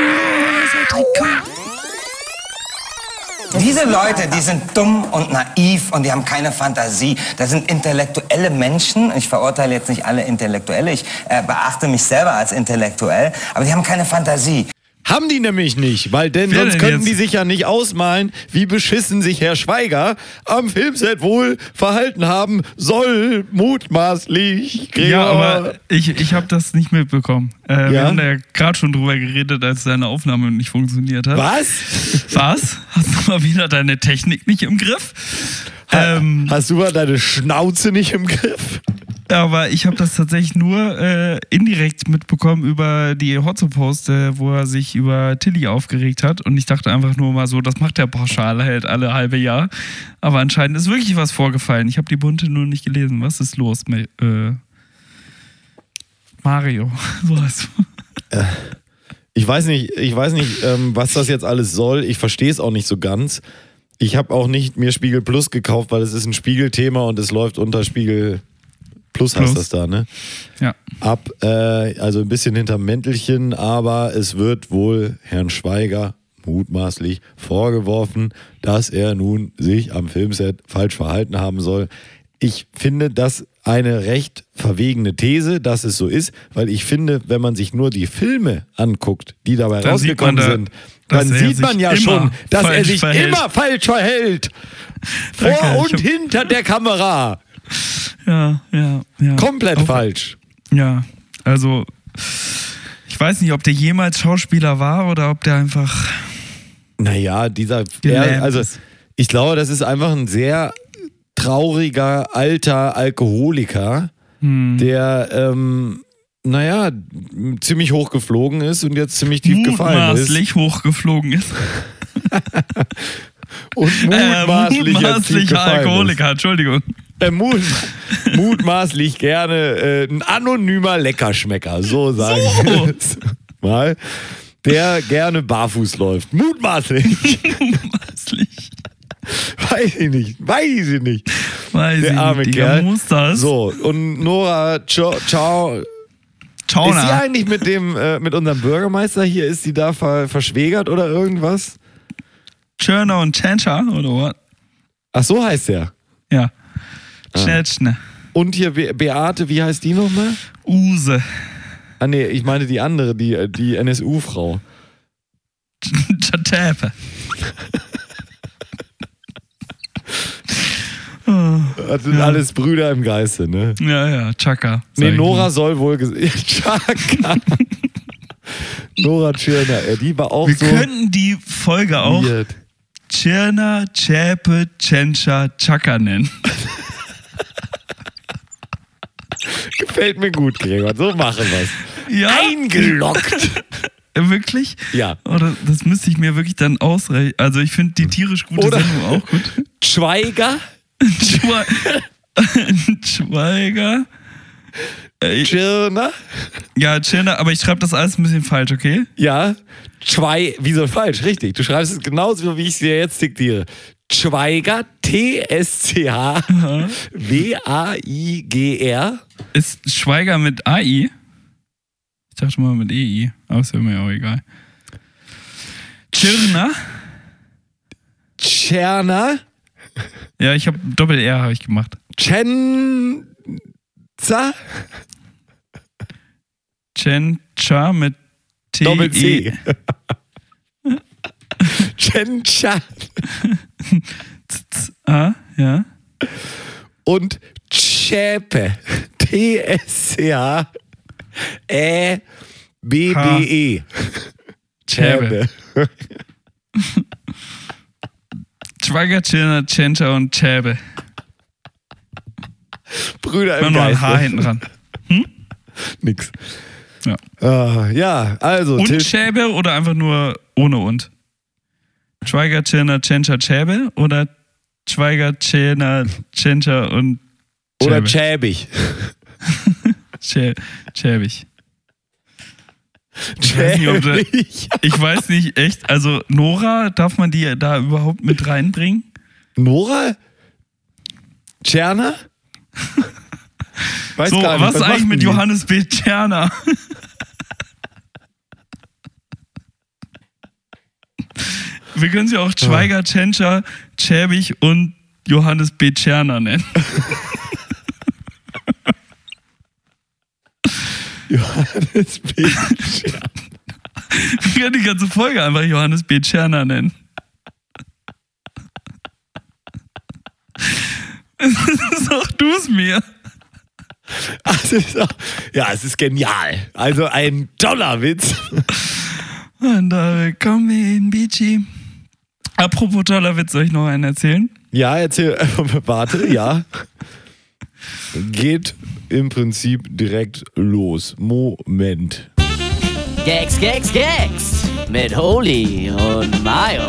Diese Leute, die sind dumm und naiv und die haben keine Fantasie. Das sind intellektuelle Menschen. Ich verurteile jetzt nicht alle Intellektuelle. Ich äh, beachte mich selber als intellektuell. Aber die haben keine Fantasie. Haben die nämlich nicht, weil denn Wer sonst denn könnten jetzt? die sich ja nicht ausmalen, wie beschissen sich Herr Schweiger am Filmset wohl verhalten haben soll, mutmaßlich. Gregor. Ja, aber ich, ich habe das nicht mitbekommen. Äh, Wir Ja? haben da ja gerade schon drüber geredet, als deine Aufnahme nicht funktioniert hat. Was? Was? Hast du mal wieder deine Technik nicht im Griff? Ähm, Hast du mal deine Schnauze nicht im Griff? aber ich habe das tatsächlich nur äh, indirekt mitbekommen über die Hotzo-Post, äh, wo er sich über Tilly aufgeregt hat. Und ich dachte einfach nur mal so, das macht der pauschal halt alle halbe Jahr. Aber anscheinend ist wirklich was vorgefallen. Ich habe die Bunte nur nicht gelesen. Was ist los? Äh, Mario, so heißt du. Ich weiß nicht, ich weiß nicht, ähm, was das jetzt alles soll. Ich verstehe es auch nicht so ganz. Ich habe auch nicht mir Spiegel Plus gekauft, weil es ist ein Spiegelthema und es läuft unter Spiegel Plus, heißt Plus. das da, ne? Ja. Ab, äh, also ein bisschen hinterm Mäntelchen, aber es wird wohl Herrn Schweiger mutmaßlich vorgeworfen, dass er nun sich am Filmset falsch verhalten haben soll. Ich finde das eine recht verwegene These, dass es so ist, weil ich finde, wenn man sich nur die Filme anguckt, die dabei Dann rausgekommen da, sind, dann sieht man ja schon, dass er sich verhält. immer falsch verhält. Danke, Vor ich und hinter der Kamera. Ja, ja, ja. Komplett Auf- falsch. Ja, also ich weiß nicht, ob der jemals Schauspieler war oder ob der einfach. Naja, dieser, Gelähmt er, also ich glaube, das ist einfach ein sehr trauriger alter Alkoholiker, Hm. der, ähm, naja, ziemlich hoch geflogen ist und jetzt ziemlich tief gefallen ist. mutmaßlich hochgeflogen ist. Und Äh, mutmaßlich, tief mutmaßlich Alkoholiker, Entschuldigung. Ist. Äh, mut, mutmaßlich gerne äh, ein anonymer Leckerschmecker, so sage So. ich jetzt mal. Der gerne barfuß läuft. Mutmaßlich. Mutmaßlich. Weiß ich nicht. Weiß ich nicht. Weiß Der ich arme nicht, Digga, Kerl. muss das? So, und Nora, ciao, ciao. Ciao, Ist sie eigentlich mit dem, äh, mit unserem Bürgermeister hier, ist sie da ver verschwägert oder irgendwas? Tschörner und Tschentscher, oder was? Ach, so heißt er. Ja. Ah. Tschetschne. Und hier Be Beate, wie heißt die nochmal? Use. Ah, nee, ich meine die andere, die, die NSU-Frau. Tschäpe. Das sind alles Brüder im Geiste, ne? Ja, ja, Chaka. Nee, Nora soll wohl gesagt. Chaka. Nora Tschirner, die war auch Wir so. könnten die Folge auch weird. Tschirner, Tschäpe, Tschentscher, Chaka nennen. Gefällt mir gut, Gregor. So machen wir's. Ja? Eingeloggt. Wirklich? Ja. Oder das müsste ich mir wirklich dann ausrechnen. Also ich finde die tierisch gute Oder- Sendung auch gut. Schweiger. Schwe Schweiger, Äh, Tschirner. ja, Chirner, aber ich schreibe das alles ein bisschen falsch, okay? Ja. Zwei, wieso falsch? Richtig. Du schreibst es genauso, wie ich es dir jetzt diktiere. Schweiger, T-S-C-H-W-A-I-G-R. Ist Schweiger mit AI? Ich dachte mal mit EI, aber ist mir auch egal. Chirner? Tscherner. Ja, ich habe Doppel-R habe ich gemacht. Chenza. Chencha mit T. E. Doppel C. Chencha. Ah, ja. Und Tschäpe. T-S-C-H. E-B-B-E. Schäbe. Schweiger, Chirner, Chencha und Chäbe. Brüder Immer im nur ein Geiste. Haar hinten dran. Nix. Ja. Ah, ja, also. Und Till- Schäbe oder einfach nur ohne und? Schweiger, Chirner, Chencha, Chäbe oder Schweiger, Chirner, Chencha und oder Chäbe? Schäbig. Ich weiß nicht, ob da-. Ich weiß nicht, echt, also Nora, darf man die da überhaupt mit reinbringen? Nora? Tscherner? Weiß So, nicht, was, eigentlich mit die? Johannes B. Tscherner? Wir können sie auch Schweiger, Tschentscher, Schäbig und Johannes B. Tscherner nennen. Johannes B. Tscherner. Wir können die ganze Folge einfach Johannes B. Tscherner nennen. Sag du es mir. Auch, ja, es ist genial. Also ein toller Witz. Und da kommen wir in Beachy. Apropos toller Witz, soll ich noch einen erzählen? Ja, erzähl, warte, ja. Geht im Prinzip direkt los. Moment. Gags, Gags, Gags. Mit Holy und Mayo.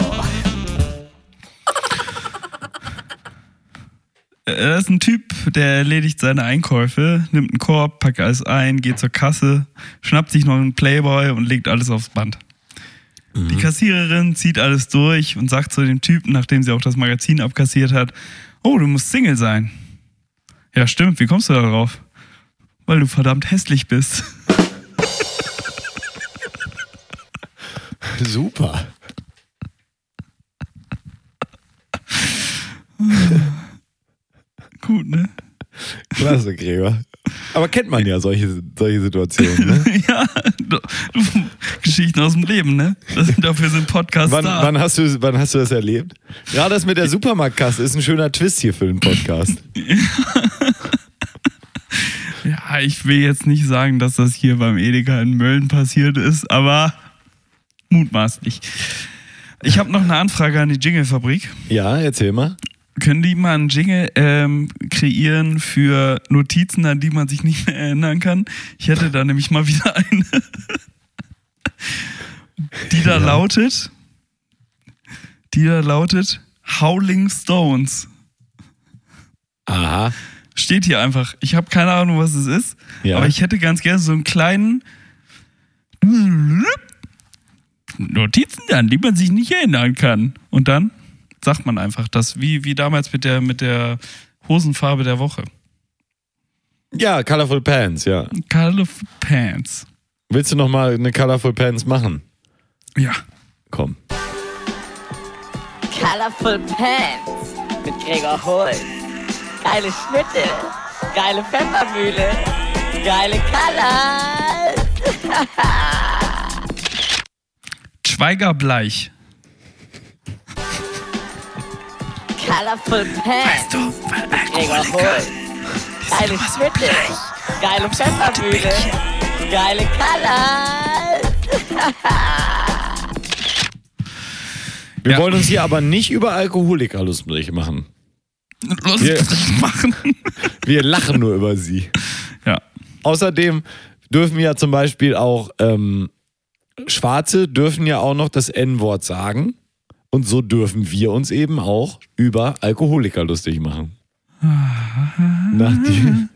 Äh, Das ist ein Typ, der erledigt seine Einkäufe, nimmt einen Korb, packt alles ein, geht zur Kasse, schnappt sich noch einen Playboy und legt alles aufs Band. Die Kassiererin zieht alles durch und sagt zu dem Typen, nachdem sie auch das Magazin abkassiert hat, oh, du musst Single sein. Ja, stimmt, wie kommst du da drauf? Weil du verdammt hässlich bist. Super. Gut, ne? Klasse, Gräber. Aber kennt man ja solche, solche Situationen. Ne? ja, du, Geschichten aus dem Leben, ne? Das, dafür sind Podcasts Wann, da. wann, hast du, wann hast du das erlebt? Gerade das mit der Supermarktkasse ist ein schöner Twist hier für den Podcast. Ja, ich will jetzt nicht sagen, dass das hier beim Edeka in Mölln passiert ist, aber mutmaßlich. Ich habe noch eine Anfrage an die Jingle-Fabrik. Ja, erzähl mal. Können die mal einen Jingle ähm, kreieren für Notizen, an die man sich nicht mehr erinnern kann? Ich hätte da nämlich mal wieder eine, die da lautet, die da lautet Howling Stones. Aha. Steht hier einfach. Ich habe keine Ahnung, was es ist. Ja. Aber ich hätte ganz gerne so einen kleinen Notizen an, die man sich nicht erinnern kann. Und dann sagt man einfach das, wie, wie damals mit der, mit der Hosenfarbe der Woche. Ja, Colorful Pants, ja. Color Pants. Willst du noch mal eine Colorful Pants machen? Ja. Komm. Colorful Pants mit Gregor Holz. Geile Schnitte, geile Pfeffermühle, geile Colors. Schweiger Colorful Pants mit Gregor Holz. Geile Schnitte, geile Pfeffermühle, geile Colors. Wir Ja. wollen uns hier aber nicht über Alkoholiker lustig machen. Los, Wir- machen. Wir lachen nur über sie. Ja. Außerdem dürfen ja zum Beispiel auch ähm, Schwarze dürfen ja auch noch das N-Wort sagen. Und so dürfen wir uns eben auch über Alkoholiker lustig machen. Nachdem,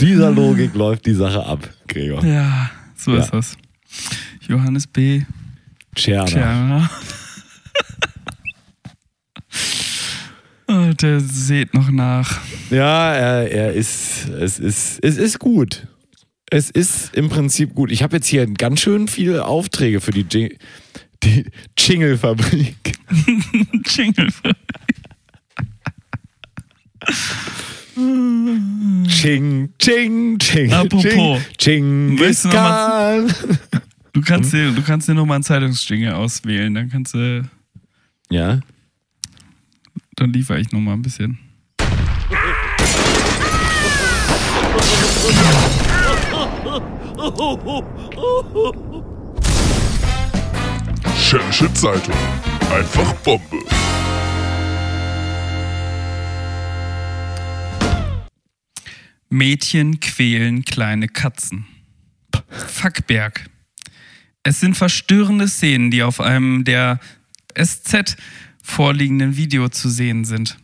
Dieser Logik läuft die Sache ab, Gregor. Ja, so Ja. ist das. Johannes B. Tscherner. Oh, Der seht noch nach. Ja, er, er ist, es ist, es ist gut. Es ist im Prinzip gut. Ich habe jetzt hier ganz schön viele Aufträge für die, Jing die Jingle-Fabrik. Jingle. Ching, ching, ching. Apropos. Ching, Willst du noch mal-. Du kannst dir, du kannst dir nochmal einen Zeitungsjingle auswählen, dann kannst du, Ja. dann liefere ich nochmal ein bisschen. Schädische Zeitung. Einfach Bombe. Mädchen quälen kleine Katzen. Fackberg. Es sind verstörende Szenen, die auf einem der SZ vorliegenden Video zu sehen sind.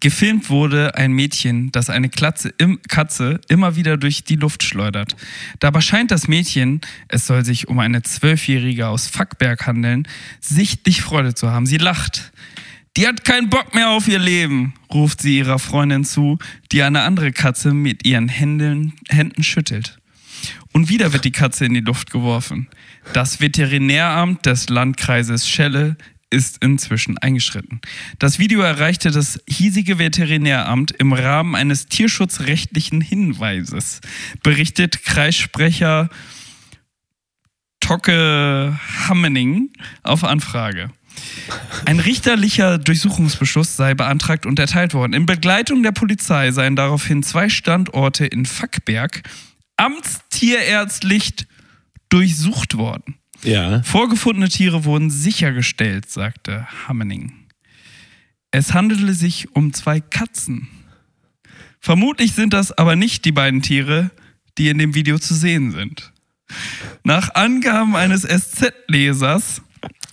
Gefilmt wurde ein Mädchen, das eine Klatze, im, Katze immer wieder durch die Luft schleudert. Dabei scheint das Mädchen, es soll sich um eine Zwölfjährige aus Fackberg handeln, sichtlich Freude zu haben. Sie lacht. Die hat keinen Bock mehr auf ihr Leben, ruft sie ihrer Freundin zu, die eine andere Katze mit ihren Händen, Händen schüttelt. Und wieder wird die Katze in die Luft geworfen. Das Veterinäramt des Landkreises Schelle ist inzwischen eingeschritten. Das Video erreichte das hiesige Veterinäramt im Rahmen eines tierschutzrechtlichen Hinweises, berichtet Kreissprecher Tocke Hammening auf Anfrage. Ein richterlicher Durchsuchungsbeschluss sei beantragt und erteilt worden. In Begleitung der Polizei seien daraufhin zwei Standorte in Fackberg amtstierärztlich durchsucht worden. Ja. Vorgefundene Tiere wurden sichergestellt, sagte Hammening. Es handelte sich um zwei Katzen. Vermutlich sind das aber nicht die beiden Tiere, die in dem Video zu sehen sind. Nach Angaben eines SZ-Lesers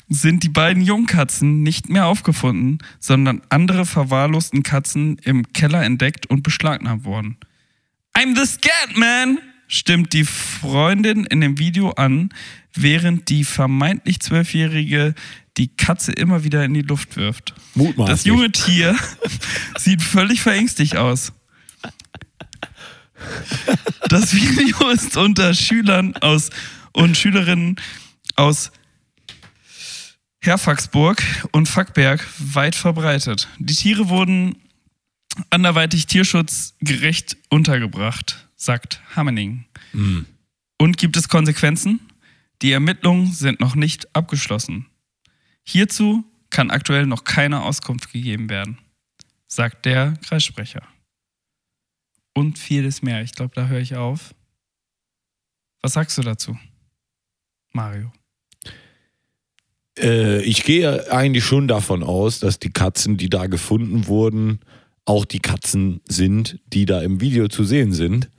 sind die beiden Jungkatzen nicht mehr aufgefunden, sondern andere verwahrlosten Katzen im Keller entdeckt und beschlagnahmt worden. I'm the scat man, stimmt die Freundin in dem Video an, während die vermeintlich Zwölfjährige die Katze immer wieder in die Luft wirft. Mutmaßlich. Das junge Tier sieht völlig verängstigt aus. Das Video ist unter Schülern aus und Schülerinnen aus Herfaxburg und Fackberg weit verbreitet. Die Tiere wurden anderweitig tierschutzgerecht untergebracht, sagt Hammening. Und gibt es Konsequenzen? Die Ermittlungen sind noch nicht abgeschlossen. Hierzu kann aktuell noch keine Auskunft gegeben werden, sagt der Kreissprecher. Und vieles mehr. Ich glaube, da höre ich auf. Was sagst du dazu, Mario? Äh, ich gehe eigentlich schon davon aus, dass die Katzen, die da gefunden wurden, auch die Katzen sind, die da im Video zu sehen sind.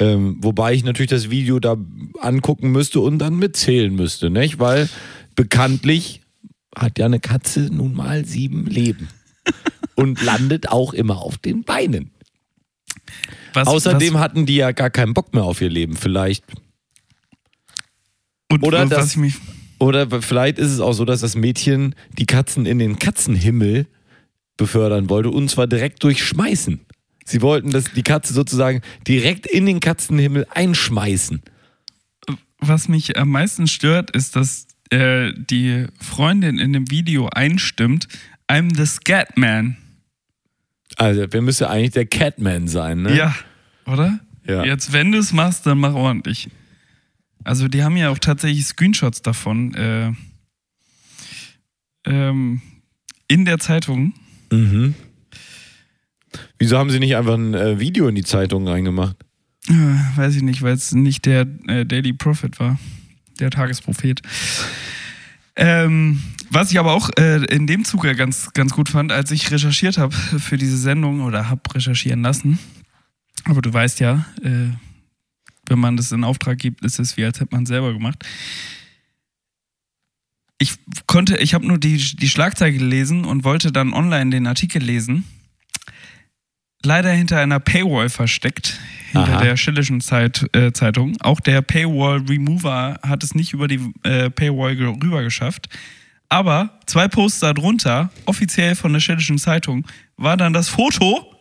Ähm, wobei ich natürlich das Video da angucken müsste und dann mitzählen müsste, nicht? Weil bekanntlich hat ja eine Katze nun mal sieben Leben und landet auch immer auf den Beinen. Was, Außerdem was, hatten die ja gar keinen Bock mehr auf ihr Leben. Vielleicht und, oder was das- ich mich Oder vielleicht ist es auch so, dass das Mädchen die Katzen in den Katzenhimmel befördern wollte und zwar direkt durchschmeißen. Sie wollten das, die Katze sozusagen direkt in den Katzenhimmel einschmeißen. was mich am meisten stört, ist, dass äh, die Freundin in dem Video einstimmt, I'm the Scatman. Also, wer müsste eigentlich der Catman sein, ne? Ja, oder? Ja. Jetzt, wenn du es machst, dann mach ordentlich. Also, die haben ja auch tatsächlich Screenshots davon äh, ähm, in der Zeitung. Mhm. Wieso haben sie nicht einfach ein äh, Video in die Zeitung reingemacht? Weiß ich nicht, weil es nicht der äh, Daily Prophet war, der Tagesprophet. Ähm, was ich aber auch äh, in dem Zuge ganz, ganz gut fand, als ich recherchiert habe für diese Sendung oder habe recherchieren lassen. Aber du weißt ja, äh, wenn man das in Auftrag gibt, ist es wie als hätte man es selber gemacht. Ich konnte, ich habe nur die, die Schlagzeile gelesen und wollte dann online den Artikel lesen. Leider hinter einer Paywall versteckt hinter Aha. der Schillischen Zeit, äh, Zeitung. Auch der Paywall Remover hat es nicht über die äh, Paywall rüber geschafft. Aber zwei Posts darunter, offiziell von der Schillischen Zeitung, war dann das Foto,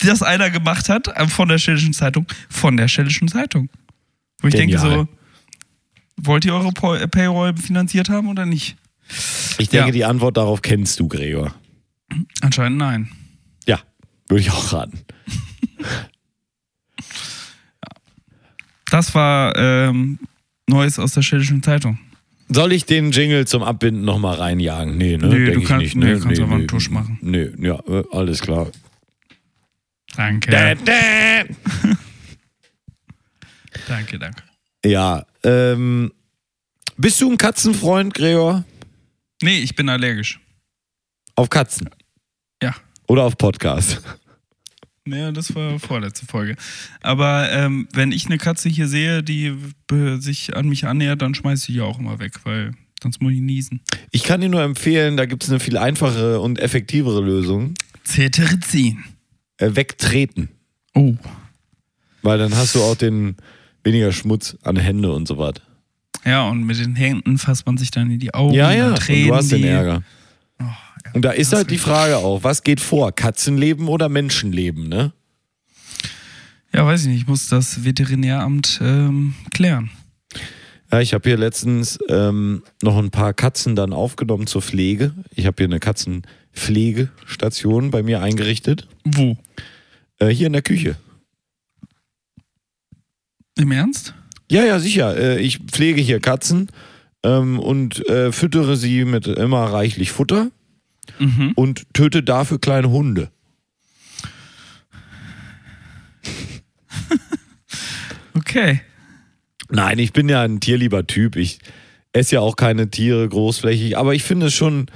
das einer gemacht hat äh, von der Schillischen Zeitung, von der Schillischen Zeitung. Wo ich denke Genial. so, wollt ihr eure Paywall finanziert haben oder nicht? Ich denke, Ja. die Antwort darauf kennst du, Gregor. Anscheinend nein. Ja, würde ich auch raten. Das war ähm, Neues aus der Schillischen Zeitung. Soll ich den Jingle zum Abbinden nochmal reinjagen? Nee, ne? Nee, Denk du kannst- nicht, nee, ne? kannst aber einen Tusch machen. Nee, ja, äh, alles klar. Danke. Dä, dä. Danke, danke. Ja, ähm, bist du ein Katzenfreund, Gregor? Nee, ich bin allergisch. Auf Katzen? Ja. Oder auf Podcast? Ja, das war vorletzte Folge. Aber ähm, wenn ich eine Katze hier sehe, die sich an mich annähert, dann schmeiße ich die auch immer weg, weil sonst muss ich niesen. Ich kann dir nur empfehlen, da gibt es eine viel einfachere und effektivere Lösung. Cetirizin. Äh, wegtreten. Oh. Weil dann hast du auch den weniger Schmutz an Hände und so was. Ja, und mit den Händen fasst man sich dann in die Augen. Ja, ja, und du hast den Ärger. Oh. Und da ist halt die Frage auch, was geht vor? Katzenleben oder Menschenleben, ne? Ja, weiß ich nicht. Ich muss das Veterinäramt ähm, klären. Ja, ich habe hier letztens ähm, noch ein paar Katzen dann aufgenommen zur Pflege. Ich habe hier eine Katzenpflegestation bei mir eingerichtet. Wo? Äh, hier in der Küche. Im Ernst? Ja, ja, sicher. Äh, ich pflege hier Katzen ähm, und äh, füttere sie mit immer reichlich Futter Mhm. und töte dafür kleine Hunde. Okay. Nein, ich bin ja ein tierlieber Typ. Ich esse ja auch keine Tiere großflächig, aber ich finde es schon,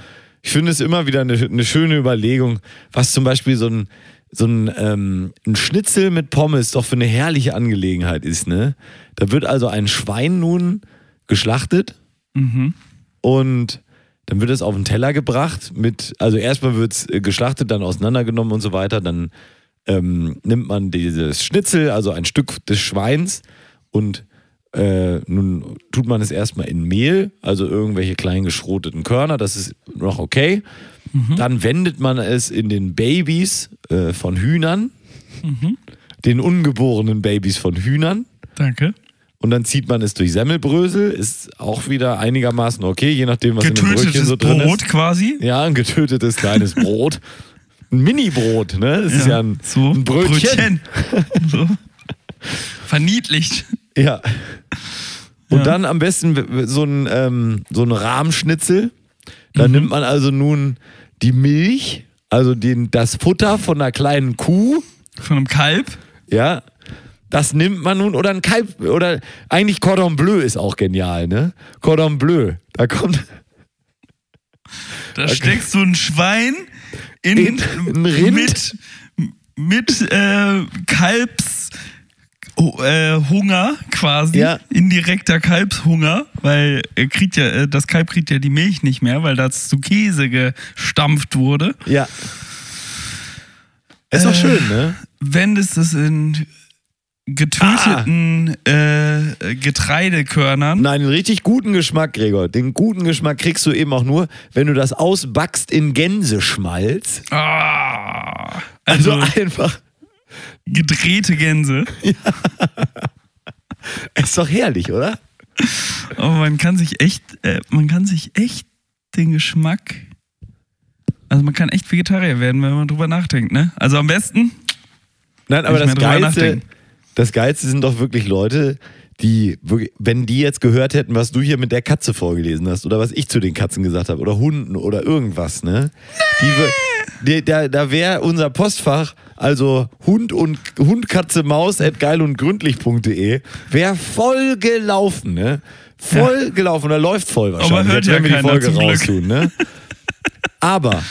ich finde es immer wieder eine, eine schöne Überlegung, was zum Beispiel so ein, so ein, ähm, ein Schnitzel mit Pommes doch für eine herrliche Angelegenheit ist, ne? Da wird also ein Schwein nun geschlachtet Mhm. und dann wird es auf den Teller gebracht mit, also erstmal wird es geschlachtet, dann auseinandergenommen und so weiter. Dann ähm, nimmt man dieses Schnitzel, also ein Stück des Schweins und äh, nun tut man es erstmal in Mehl, also irgendwelche kleinen geschroteten Körner, das ist noch okay. Dann wendet man es in den Babys äh, von Hühnern, den ungeborenen Babys von Hühnern. Danke. Und dann zieht man es durch Semmelbrösel, ist auch wieder einigermaßen okay, je nachdem, was in dem Brötchen so drin Brot ist. quasi. Ja, ein getötetes kleines Brot. Ein Mini-Brot, ne? Das ist ja ein, so, ein Brötchen. so. Verniedlicht. Ja. Und Ja. dann am besten so ein, ähm, so ein Rahmschnitzel. Da Mhm. nimmt man also nun die Milch, also den, das Futter von einer kleinen Kuh, Von einem Kalb. ja. Das nimmt man nun, oder ein Kalb, oder eigentlich Cordon Bleu ist auch genial, ne? Cordon Bleu. Da kommt, Da steckst du ein Schwein in, In ein Rind? mit, mit äh, Kalbs äh, Hunger quasi, Ja. indirekter Kalbshunger, weil er kriegt ja, äh, das Kalb kriegt ja die Milch nicht mehr, weil das zu Käse gestampft wurde. Ja. Ist doch Äh, schön, ne? Wendest es in getöteten äh, Getreidekörnern. Nein, den richtig guten Geschmack, Gregor. Den guten Geschmack kriegst du eben auch nur, wenn du das ausbackst in Gänseschmalz. Ah, Also, also einfach, gedrehte Gänse. ist doch herrlich, oder? Aber man kann sich echt, äh, man kann sich echt den Geschmack. Also man kann echt Vegetarier werden, wenn man drüber nachdenkt, ne? Also am besten. Nein, aber das Geilste, nachdenken. Das Geilste sind doch wirklich Leute, die, wenn die jetzt gehört hätten, was du hier mit der Katze vorgelesen hast oder was ich zu den Katzen gesagt habe oder Hunden oder irgendwas, ne? Die, die, da da wäre unser Postfach, also Hund und Hund, Katze, Maus at geil und gründlich.de, wäre voll gelaufen, ne? Voll gelaufen oder läuft voll wahrscheinlich, hört jetzt, ja wenn wir die Folge raustun, ne? Aber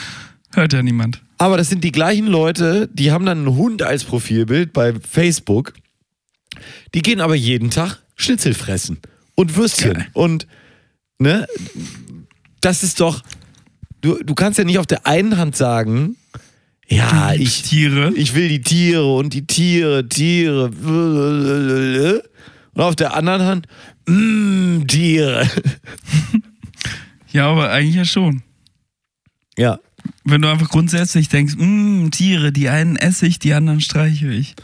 Hört ja niemand. aber das sind die gleichen Leute, die haben dann einen Hund als Profilbild bei Facebook. Die gehen aber jeden Tag Schnitzel fressen und Würstchen. Geil. Und ne, das ist doch. Du, du kannst ja nicht auf der einen Hand sagen, Ja, ich, Tiere. ich will die Tiere und die Tiere, Tiere. Und auf der anderen Hand, mm, Tiere. Ja, aber eigentlich ja schon. Ja, Wenn du einfach grundsätzlich denkst, mh, Tiere, die einen esse ich, die anderen streiche ich.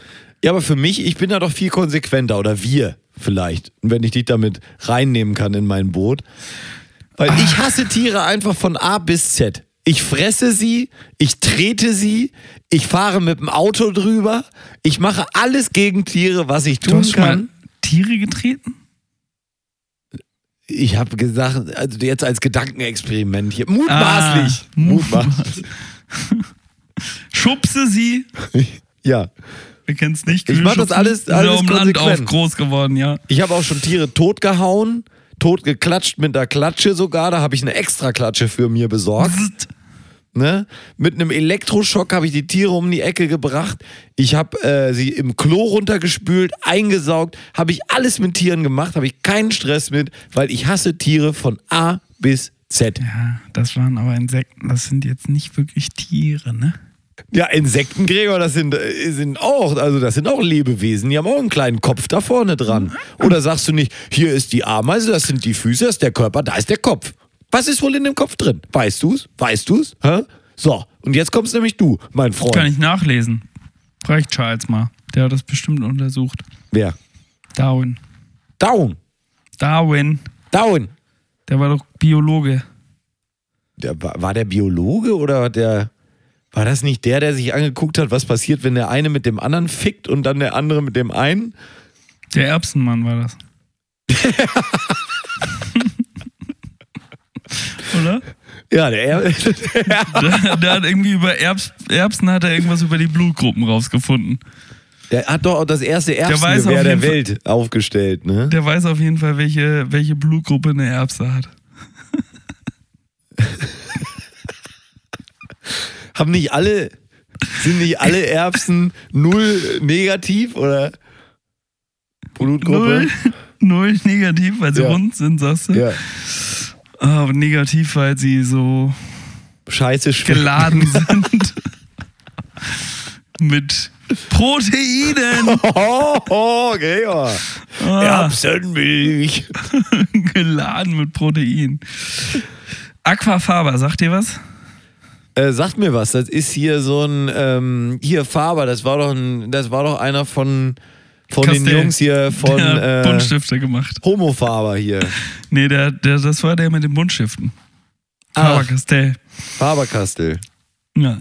Ja, aber für mich, ich bin da doch viel konsequenter oder wir vielleicht, wenn ich dich damit reinnehmen kann in mein Boot. Weil ich hasse Tiere einfach von A bis Z. Ich fresse sie, ich trete sie, ich fahre mit dem Auto drüber, ich mache alles gegen Tiere, was ich Du tun hast schon mal kann. Tiere getreten? Ich habe gesagt, also jetzt als Gedankenexperiment hier. Mutmaßlich. Ah, Mutmaßlich. Schubse sie. Ja. Wir kennen es nicht. Ich mach das alles- alles um Land auf groß geworden, ja. Ich habe auch schon Tiere totgehauen, totgeklatscht mit der Klatsche sogar. Da habe ich eine extra Klatsche für mir besorgt. Ne? Mit einem Elektroschock habe ich die Tiere um die Ecke gebracht. Ich habe äh, sie im Klo runtergespült, eingesaugt. Habe ich alles mit Tieren gemacht. Habe ich keinen Stress mit, weil ich hasse Tiere von A bis Z. Ja, das waren aber Insekten. Das sind jetzt nicht wirklich Tiere, ne? Ja, Insekten, Gregor, das sind, äh, sind auch, also das sind auch Lebewesen. Die haben auch einen kleinen Kopf da vorne dran. Oder sagst du nicht, hier ist die Ameise, das sind die Füße, das ist der Körper, da ist der Kopf. Was ist wohl in dem Kopf drin? Weißt du's? Weißt du's? Hä? So, und jetzt kommst nämlich du, mein Freund. Kann ich nachlesen. Reicht Charles mal. Der hat das bestimmt untersucht. Wer? Darwin. Down. Darwin. Down. Der war doch Biologe. Der, war der Biologe oder der. War das nicht der, der sich angeguckt hat, was passiert, wenn der eine mit dem anderen fickt und dann der andere mit dem einen? Der Erbsenmann war das. Oder? Ja, der. Der, der hat irgendwie über Erbs, Erbsen hat er irgendwas über die Blutgruppen rausgefunden. Der hat doch auch das erste Erbsengewehr auf der jeden Fall- Welt aufgestellt, ne? Der weiß auf jeden Fall, welche, welche Blutgruppe eine Erbse hat. Haben nicht alle, sind nicht alle Erbsen null negativ oder Blutgruppe? Null, null negativ, weil sie Ja. rund sind, sagst du? Ja. Aber negativ, weil sie so Scheiße schwimmen. geladen sind. Mit Proteinen. Oh, oh Gregor. Ah, Erbsenmilch. geladen mit Protein. Aquafaba, sagt ihr was? Äh, sagt mir was, das ist hier so ein, ähm, hier Faber, das war doch ein, das war doch einer von, von den. Jungs hier von der äh, Buntstifte gemacht. Homo-Faber hier. Nee, der, der, das war der mit den Buntstiften. Faber-Castell. Faber-Castell. Ja.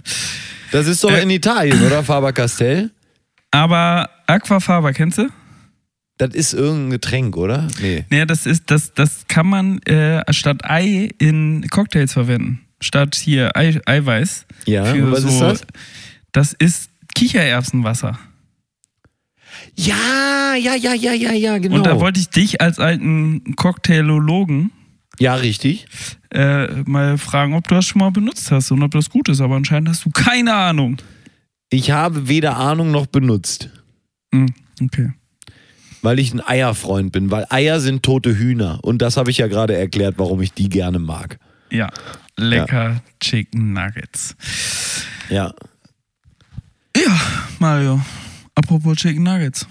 Das ist doch Äh. in Italien, oder? Faber-Castell? Aber Aquafaba, kennst du? Das ist irgendein Getränk, oder? Nee. Nee, das ist, das, das kann man äh, statt Ei in Cocktails verwenden. Statt hier Ei, Eiweiß. Ja, Für was so- ist das? Das ist Kichererbsenwasser. Ja, ja, ja, ja, ja, ja, genau. Und da wollte ich dich als alten Cocktailologen ja, richtig. äh, mal fragen, ob du das schon mal benutzt hast und ob das gut ist. Aber anscheinend hast du keine Ahnung. Ich habe weder Ahnung noch benutzt, Hm, okay. weil ich ein Eierfreund bin, weil Eier sind tote Hühner. Und das habe ich ja gerade erklärt, warum ich die gerne mag. Ja, lecker Chicken Nuggets. Ja. Ja, Mario. Apropos Chicken Nuggets.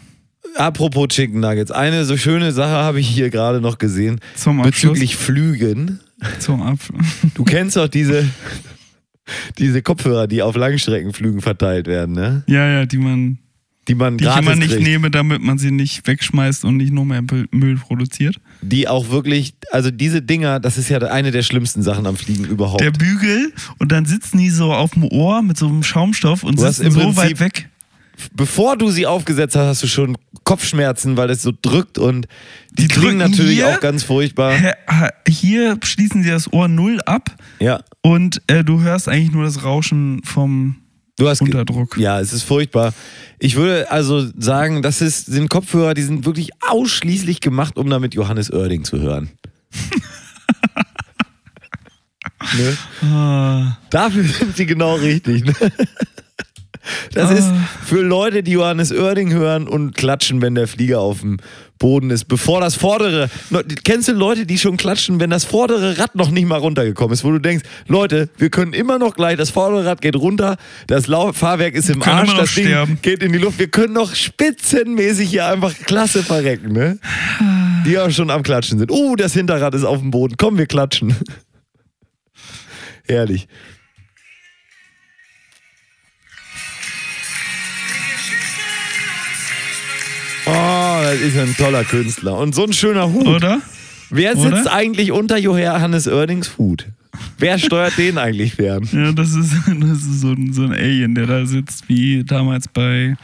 Apropos Chicken Nuggets, eine so schöne Sache habe ich hier gerade noch gesehen. Zum Abschluss. Bezüglich Flügen. Zum Abschluss. Du kennst doch diese, diese Kopfhörer, die auf Langstreckenflügen verteilt werden, ne? Ja, ja, die man, Die man die ich gratis immer nicht kriegt. nehme, damit man sie nicht wegschmeißt und nicht noch mehr Müll- produziert. Die auch wirklich, also diese Dinger, das ist ja eine der schlimmsten Sachen am Fliegen überhaupt. Der Bügel und dann sitzen die so auf dem Ohr mit so einem Schaumstoff und Du sitzen so Prinzip- weit weg. Bevor du sie aufgesetzt hast, hast du schon Kopfschmerzen, weil es so drückt und die, Die klingen drücken natürlich hier. auch ganz furchtbar. Hier schließen sie das Ohr null ab Ja. und äh, du hörst eigentlich nur das Rauschen vom Du hast ge- Unterdruck. Ja, es ist furchtbar. Ich würde also sagen, das ist, sind Kopfhörer, die sind wirklich ausschließlich gemacht, um damit Johannes Oerding zu hören. ne? Ah, Dafür sind sie genau richtig. Ne? Das ist für Leute, die Johannes Oerding hören und klatschen, wenn der Flieger auf dem Boden ist, bevor das vordere. Kennst du Leute, die schon klatschen, wenn das vordere Rad noch nicht mal runtergekommen ist, wo du denkst, Leute, wir können immer noch gleich, das vordere Rad geht runter, das Fahrwerk ist im können Arsch, das Ding sterben. geht in die Luft, wir können noch spitzenmäßig hier einfach klasse verrecken, ne? Die auch schon am Klatschen sind. Oh, das Hinterrad ist auf dem Boden, komm, wir klatschen. Herrlich. Das ist ein toller Künstler. Und so ein schöner Hut. Oder? Wer sitzt Oder? eigentlich unter Johannes Oerdings Hut? Wer steuert den eigentlich fern? Ja, das ist, das ist so, ein, so ein Alien, der da sitzt, wie damals bei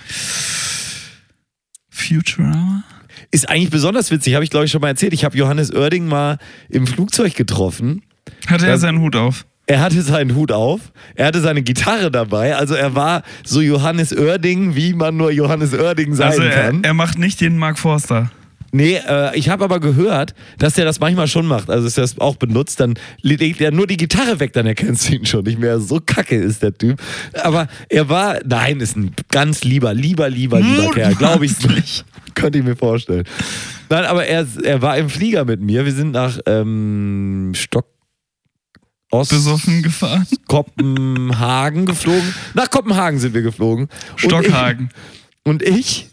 Futurama. Ist eigentlich besonders witzig, habe ich glaube ich schon mal erzählt. Ich habe Johannes Oerding mal im Flugzeug getroffen. Hatte er seinen Hut auf? Er hatte seinen Hut auf, er hatte seine Gitarre dabei, also er war so Johannes Oerding, wie man nur Johannes Oerding sein Also er, kann. er macht nicht den Mark Forster. Nee, äh, ich habe aber gehört, dass der das manchmal schon macht. Also, dass er das auch benutzt, dann legt er nur die Gitarre weg, dann erkennst du ihn schon nicht mehr. So kacke ist der Typ. Aber er war, nein, ist ein ganz lieber, lieber, lieber, lieber Kerl, glaube ich. Mutmaßlich. Könnte ich mir vorstellen. Nein, aber er, er war im Flieger mit mir. Wir sind nach ähm, Stock. Ost Besoffen gefahren. Kopenhagen geflogen. Nach Kopenhagen sind wir geflogen. Und Stockhagen. ich, und ich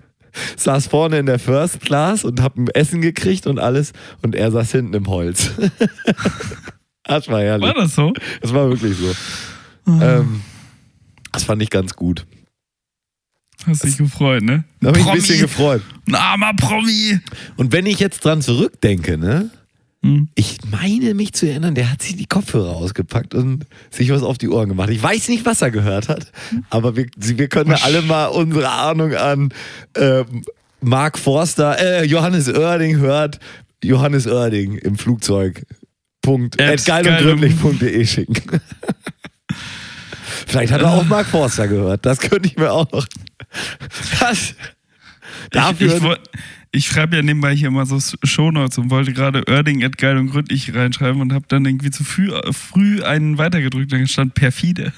saß vorne in der First Class und hab ein Essen gekriegt und alles. Und er saß hinten im Holz. das war herrlich. War das so? Das war wirklich so. Ähm, das fand ich ganz gut. Hast dich gefreut, ne? Da habe ich ein bisschen gefreut. Ein armer Promi. Und wenn ich jetzt dran zurückdenke, ne? Hm. Ich meine mich zu erinnern, der hat sich die Kopfhörer ausgepackt und sich was auf die Ohren gemacht. Ich weiß nicht, was er gehört hat, aber wir, wir können ja alle mal unsere Ahnung an ähm, Mark Forster, äh, Johannes Oerding hört. Johannes Oerding im Flugzeug. Punkt. At schicken. Vielleicht hat er auch Mark Forster gehört. Das könnte ich mir auch noch. Das, dafür. Ich, ich, ich schreibe ja nebenbei hier mal so Shownotes und wollte gerade Erding at geil und gründlich reinschreiben und habe dann irgendwie zu früh, früh einen weitergedrückt, dann stand perfide.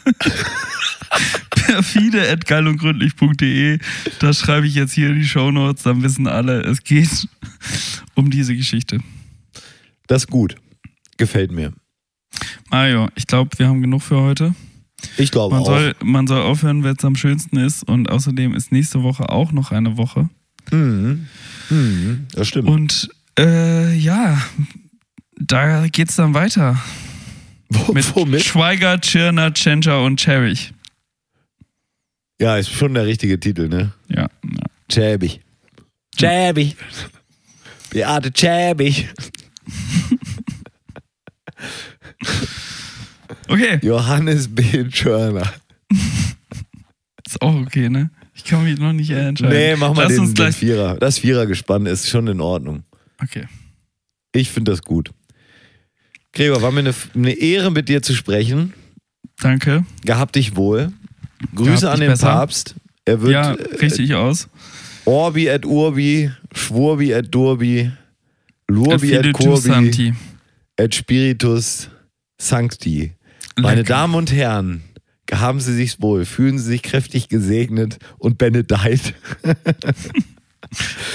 perfide at geil und gründlich.de. Da schreibe ich jetzt hier in die Shownotes, dann wissen alle, es geht um diese Geschichte. das ist gut. Gefällt mir. Mario, ich glaube, wir haben genug für heute. Ich glaube Man auch. soll, man soll aufhören, wenn es am schönsten ist. Und außerdem ist nächste Woche auch noch eine Woche. Mhm. Mhm. Das stimmt. Und äh, ja, da geht's dann weiter. Wo- Mit womit? Schweiger, Tschirner, Tschentscher und Cherich. Ja, ist schon der richtige Titel, ne? Ja, ja. Schäbig. Schäbig. Beate Schäbig. Okay, Johannes B. Tschörner. ist auch okay, ne? Ich kann mich noch nicht entscheiden. Nee, mach mal Lass den, uns den. Vierer. Das Vierergespann ist schon in Ordnung. Okay. Ich finde das gut. Gregor, war mir eine, eine Ehre, mit dir zu sprechen. Danke. Gehabt dich wohl. Grüße Gehabt an den besser. Papst. Er wird Ja, äh, richtig aus. Orbi et Urbi, Schwurbi et Durbi, Lurbi et Curbi, Santi. et Spiritus Sancti. Meine Lecker. Damen und Herren, haben Sie sich wohl, fühlen Sie sich kräftig gesegnet und benedeit.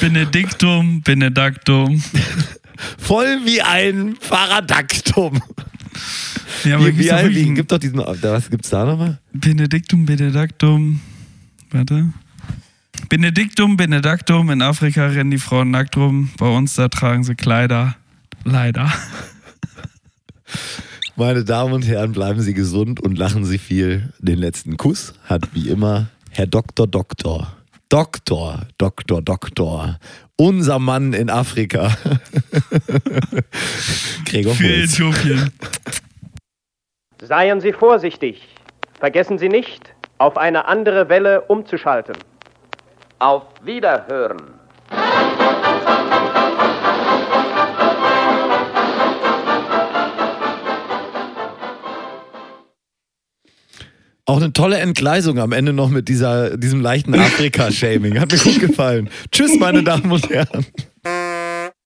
Benediktum, Benedaktum. Voll wie ein Paradaktum. Ja, aber Wie, wie, doch wie, ein gibt doch diesen, was gibt's da nochmal? Benediktum, Benedaktum. Warte. Benediktum, Benedaktum. In Afrika rennen die Frauen nackt rum. Bei uns, da tragen sie Kleider. Leider. Meine Damen und Herren, bleiben Sie gesund und lachen Sie viel. Den letzten Kuss hat wie immer Herr Doktor Doktor. Doktor, Doktor, Doktor. Unser Mann in Afrika. Gregor Für. Äthiopien. Seien Sie vorsichtig. Vergessen Sie nicht, auf eine andere Welle umzuschalten. Auf Wiederhören. Auch eine tolle Entgleisung am Ende noch mit dieser, diesem leichten Afrika-Shaming. Hat mir gut gefallen. Tschüss, meine Damen und Herren.